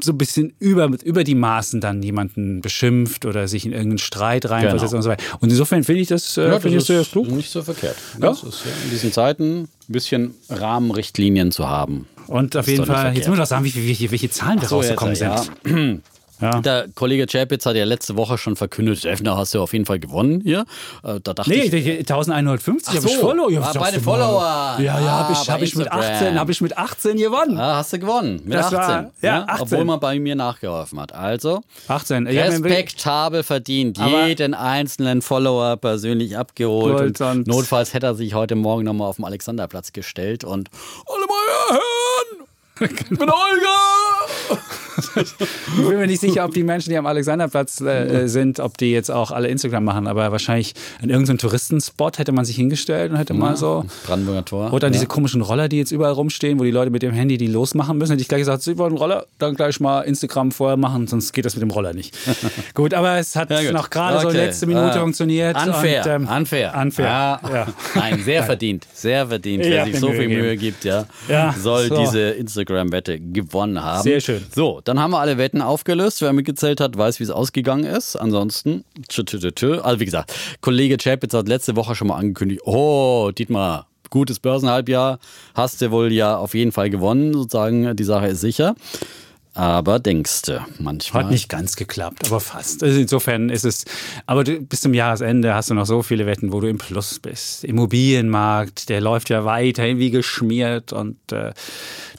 so ein bisschen über, über die Maßen dann jemanden beschimpft oder sich in irgendeinen Streit reinversetzt Genau. und so weiter. Und insofern finde ich das, äh, Ja, finde ich das klug. nicht so verkehrt. Ja. Das ist ja in diesen Zeiten ein bisschen Rahmenrichtlinien zu haben. Und auf jeden Fall, jetzt muss ich noch sagen, wie, wie, welche, Zahlen da rausgekommen jetzt, sind. Ja. Der Kollege Chapitz hat ja letzte Woche schon verkündet, Defner hast du auf jeden Fall gewonnen hier. Äh, Da dachte Nee, ich, die- die 1150 Ach habe ich so. Follow. Ja, Ah, was bei sagst den du mal? Followern. Ja, ja, habe Ah, ich, bei hab ich, mit Instagram. 18, habe ich mit 18 gewonnen. ah, hast du gewonnen mit Das 18. war- ja, ne? 18. Obwohl man bei mir nachgeholfen hat. Also, 18. Ich hab mir- respektabel verdient. Aber- jeden einzelnen Follower persönlich abgeholt. Und notfalls hätte er sich heute Morgen nochmal auf dem Alexanderplatz gestellt und alle meine Herren, [laughs] ich bin Olga! [laughs] Ich bin mir nicht sicher, ob die Menschen, die am Alexanderplatz äh, sind, ob die jetzt auch alle Instagram machen. Aber wahrscheinlich in irgendeinem Touristenspot hätte man sich hingestellt und hätte mal so. Brandenburger Tor. Oder ja. diese komischen Roller, die jetzt überall rumstehen, wo die Leute mit dem Handy die losmachen müssen. Hätte ich gleich gesagt, Sie wollen einen Roller, dann gleich mal Instagram vorher machen, sonst geht das mit dem Roller nicht. [laughs] gut, aber es hat Ja, noch gerade so Okay. letzte Minute Ah. funktioniert. Unfair, Und, ähm, unfair. Unfair. Ja. Ja. [laughs] Nein, sehr verdient. Sehr verdient. Wer sich so Mühe viel. Mühe gibt, ja, Ja, soll so. diese Instagram-Wette gewonnen haben. Sehr schön. So, dann haben wir alle Wetten aufgelöst. Wer mitgezählt hat, weiß, wie es ausgegangen ist. Ansonsten, tschö, tschö, tschö, also wie gesagt, Kollege Chapitz hat letzte Woche schon mal angekündigt, oh, Dietmar, gutes Börsenhalbjahr, hast du wohl ja auf jeden Fall gewonnen, sozusagen, die Sache ist sicher. Aber denkst du manchmal. Hat nicht ganz geklappt, aber fast. Also insofern ist es, aber du, bis zum Jahresende hast du noch so viele Wetten, wo du im Plus bist. Immobilienmarkt, der läuft ja weiterhin wie geschmiert und äh,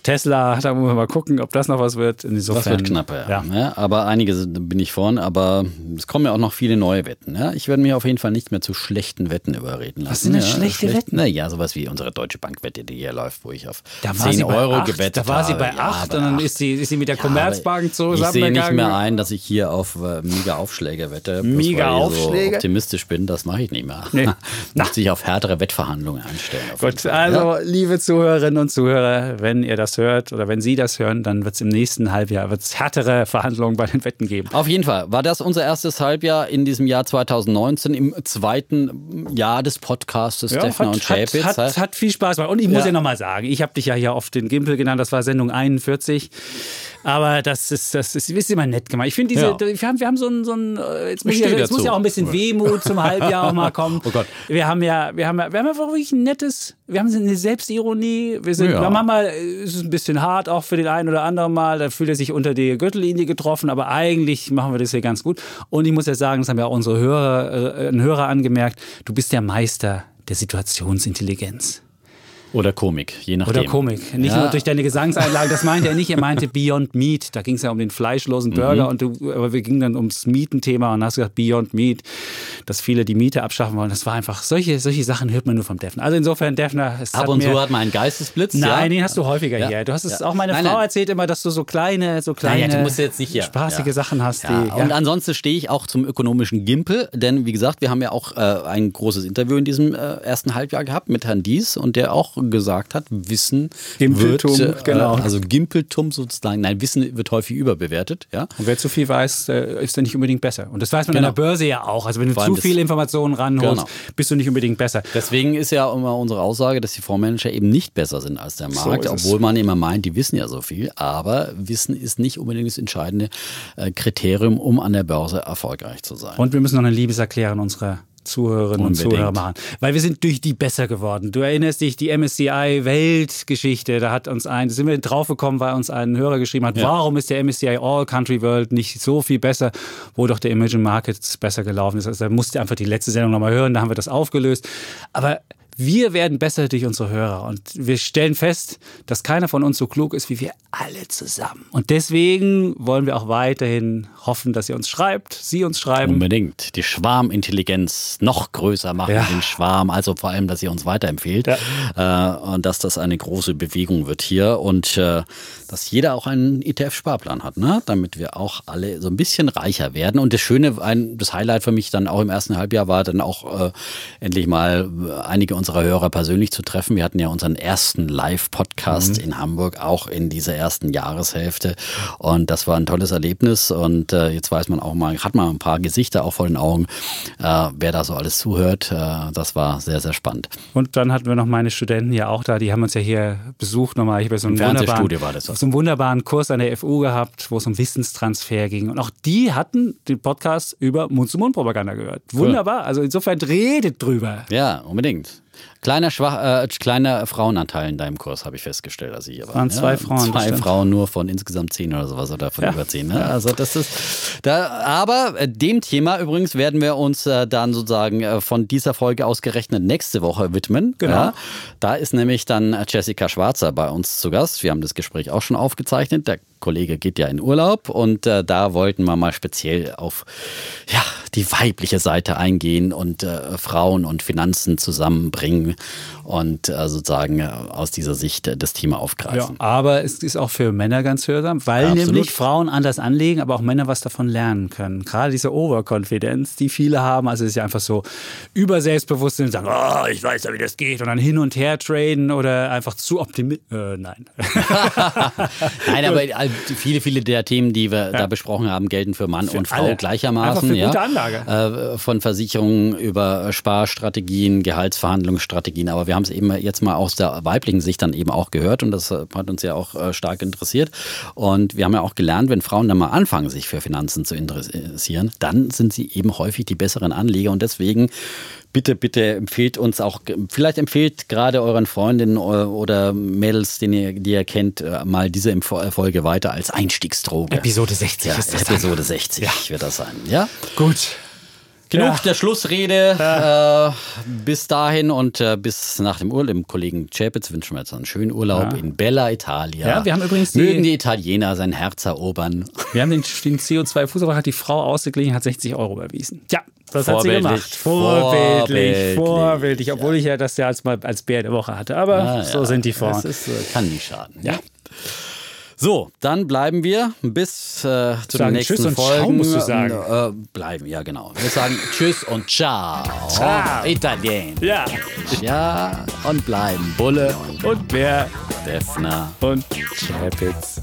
Tesla, da muss man mal gucken, ob das noch was wird. Insofern, Das wird knapper, ja. ja. Ja, aber einige bin ich vorn, aber es kommen ja auch noch viele neue Wetten. Ja? Ich werde mich auf jeden Fall nicht mehr zu schlechten Wetten überreden lassen. Was sind denn ja, schlechte schlecht- Wetten? Naja, sowas wie unsere Deutsche Bank-Wette, die hier läuft, wo ich auf Da war 10 sie bei Euro acht, gewettet Da war sie habe. bei Ja, 8 bei und dann acht. ist sie, ist sie mit der Ja, Commerzbank aber Ich sehe nicht mehr ein, dass ich hier auf äh, mega Aufschläge wette. Mega ich Aufschläge? So optimistisch bin, das mache ich nicht mehr. Nee. [laughs] Muss sich auf härtere Wettverhandlungen einstellen. auf Gut, also Ja? liebe Zuhörerinnen und Zuhörer, wenn ihr das hört oder wenn Sie das hören, dann wird es im nächsten Halbjahr wird's härtere Verhandlungen bei den Wetten geben. Auf jeden Fall war das unser erstes Halbjahr in diesem Jahr 2019, im zweiten Jahr des Podcastes Stefan und Chapitz. hat, hat, hat viel Spaß gemacht. Und ich muss Ja. ja, nochmal sagen, ich habe dich ja hier oft den Gimpel genannt, das war Sendung 41. Aber das ist, das ist, ist immer nett gemacht. Ich finde diese, Ja. wir, haben, wir haben so ein, so ein äh, jetzt, muss Ich jetzt muss ja auch ein bisschen Wehmut zum Halbjahr auch mal kommen. [laughs] Oh Gott. Wir haben ja, wir haben ja, wir haben einfach wirklich ein nettes, wir haben eine Selbstironie. Wir sind, Ja. manchmal ist es ein bisschen hart auch für den einen oder anderen Mal. Da fühlt er sich unter die Gürtellinie getroffen, aber eigentlich machen wir das hier ganz gut. Und ich muss ja sagen, das haben ja auch unsere Hörer, äh, ein Hörer angemerkt. Du bist der Meister der Situationsintelligenz. Oder Komik, je nachdem. Oder Komik. Nicht ja. nur durch deine Gesangseinlagen, das meinte er nicht, er meinte Beyond Meat. Da ging es ja um den fleischlosen Burger mhm. und du, aber wir gingen dann ums Mietenthema und hast gesagt, Beyond Meat, dass viele die Miete abschaffen wollen. Das war einfach, solche, solche Sachen hört man nur vom Defner. Also insofern, Defner, es Ab und zu hat man einen Geistesblitz. Nein, ja. den hast du häufiger ja. hier. Du hast es auch meine nein, Frau nein. erzählt immer, dass du so kleine, so kleine, nein, du jetzt nicht hier. spaßige Sachen hast. Die, und ansonsten stehe ich auch zum ökonomischen Gimpel, denn wie gesagt, wir haben ja auch äh, ein großes Interview in diesem äh, ersten Halbjahr gehabt mit Herrn Dies und der auch gesagt hat, Wissen Gimpeltum, wird, äh, genau. also Gimpeltum sozusagen, nein, Wissen wird häufig überbewertet. Ja? Und wer zu viel weiß, äh, ist dann nicht unbedingt besser. Und das weiß man genau. an der Börse ja auch. Also wenn du zu viele Informationen ranholst, genau. bist du nicht unbedingt besser. Deswegen ist ja immer unsere Aussage, dass die Fondsmanager eben nicht besser sind als der Markt, so obwohl man immer meint, die wissen ja so viel. Aber Wissen ist nicht unbedingt das entscheidende äh, Kriterium, um an der Börse erfolgreich zu sein. Und wir müssen noch eine Liebeserklärung unserer Zuhörerinnen Unbedingt. und Zuhörer machen. Weil wir sind durch die besser geworden. Du erinnerst dich, die MSCI Weltgeschichte, da hat uns ein, sind wir draufgekommen, weil uns ein Hörer geschrieben hat, ja. warum ist der MSCI All Country World nicht so viel besser, wo doch der Emerging Markets besser gelaufen ist. Also da musste einfach die letzte Sendung nochmal hören, da haben wir das aufgelöst. Aber wir werden besser durch unsere Hörer und wir stellen fest, dass keiner von uns so klug ist wie wir alle zusammen. Und deswegen wollen wir auch weiterhin hoffen, dass ihr uns schreibt, Sie uns schreiben. Unbedingt. Die Schwarmintelligenz noch größer machen, ja. den Schwarm. Also vor allem, dass ihr uns weiterempfehlt ja. äh, und dass das eine große Bewegung wird hier und äh, dass jeder auch einen ETF-Sparplan hat, ne? damit wir auch alle so ein bisschen reicher werden. Und das Schöne, ein, das Highlight für mich dann auch im ersten Halbjahr war dann auch äh, endlich mal einige unserer Hörer persönlich zu treffen. Wir hatten ja unseren ersten Live-Podcast mhm. in Hamburg, auch in dieser ersten Jahreshälfte. Und das war ein tolles Erlebnis. Und äh, jetzt weiß man auch mal, hat man ein paar Gesichter auch vor den Augen, äh, wer da so alles zuhört. Äh, das war sehr, sehr spannend. Und dann hatten wir noch meine Studenten ja auch da, die haben uns ja hier besucht nochmal. Ich habe so einen wunderbaren, war das. so einen wunderbaren Kurs an der FU gehabt, wo es um Wissenstransfer ging. Und auch die hatten den Podcast über Mund-zu-Mund-Propaganda gehört. Wunderbar. Also insofern redet drüber. Ja, unbedingt. Kleiner, Schwach, äh, kleiner Frauenanteil in deinem Kurs, habe ich festgestellt, als ich hier war. Waren zwei ja, Frauen. Zwei Frauen nur von insgesamt zehn oder sowas oder von ja. über zehn. Ne? Also das ist da, aber äh, dem Thema übrigens werden wir uns äh, dann sozusagen äh, von dieser Folge ausgerechnet nächste Woche widmen. Genau. Ja? Da ist nämlich dann Jessica Schwarzer bei uns zu Gast. Wir haben das Gespräch auch schon aufgezeichnet. Der Kollege geht ja in Urlaub und äh, da wollten wir mal speziell auf ja, die weibliche Seite eingehen und äh, Frauen und Finanzen zusammenbringen und äh, sozusagen äh, aus dieser Sicht äh, das Thema aufgreifen. Ja, aber es ist auch für Männer ganz hörsam, weil ja, nämlich Frauen anders anlegen, aber auch Männer was davon lernen können. Gerade diese Overconfidence, die viele haben, also es ist ja einfach so Überselbstbewusstsein, sagen, oh, ich weiß ja, wie das geht und dann hin und her traden oder einfach zu optimistisch. Äh, nein. [laughs] nein, aber [laughs] viele, viele der Themen, die wir ja. da besprochen haben, gelten für Mann für und Frau alle. gleichermaßen. Einfach für gute Anlage. Äh, von Versicherungen über Sparstrategien, Gehaltsverhandlungsstrategien, aber wir haben es eben jetzt mal aus der weiblichen Sicht dann eben auch gehört und das hat uns ja auch äh, stark interessiert. Und wir haben ja auch gelernt, wenn Frauen dann mal anfangen, sich für Finanzen zu interessieren, dann sind sie eben häufig die besseren Anleger und deswegen bitte, bitte empfehlt uns auch, vielleicht empfehlt gerade euren Freundinnen oder Mädels, den ihr, die ihr kennt, äh, mal diese Folge weiter als Einstiegsdroge. Episode 60 ja, ist das Episode dann. 60 ja. wird das sein. Ja? Gut. Genug ja. der Schlussrede. Ja. Äh, bis dahin und äh, bis nach dem Urlaub. Dem Kollegen Chapitz wünschen wir jetzt einen schönen Urlaub ja. in Bella Italia. Ja, wir haben übrigens die, Mögen die Italiener sein Herz erobern. Wir haben den, den CO2-Fußabdruck, hat die Frau ausgeglichen, hat 60 Euro überwiesen. Ja, das hat sie gemacht. Vorbildlich, vorbildlich, vorbildlich. Obwohl ich ja das ja als, mal als Bär der Woche hatte. Aber ah, so sind die Frauen. Das ist, äh, kann nie schaden. Ja. So, dann bleiben wir bis äh, zu sagen den nächsten tschüss und Folgen. Ciao, musst du sagen. Äh, bleiben, ja genau. Wir sagen Tschüss und Ciao. Ciao. Italien. Ja. Ja, und bleiben Bulle und Bär. Defner und Chapitz.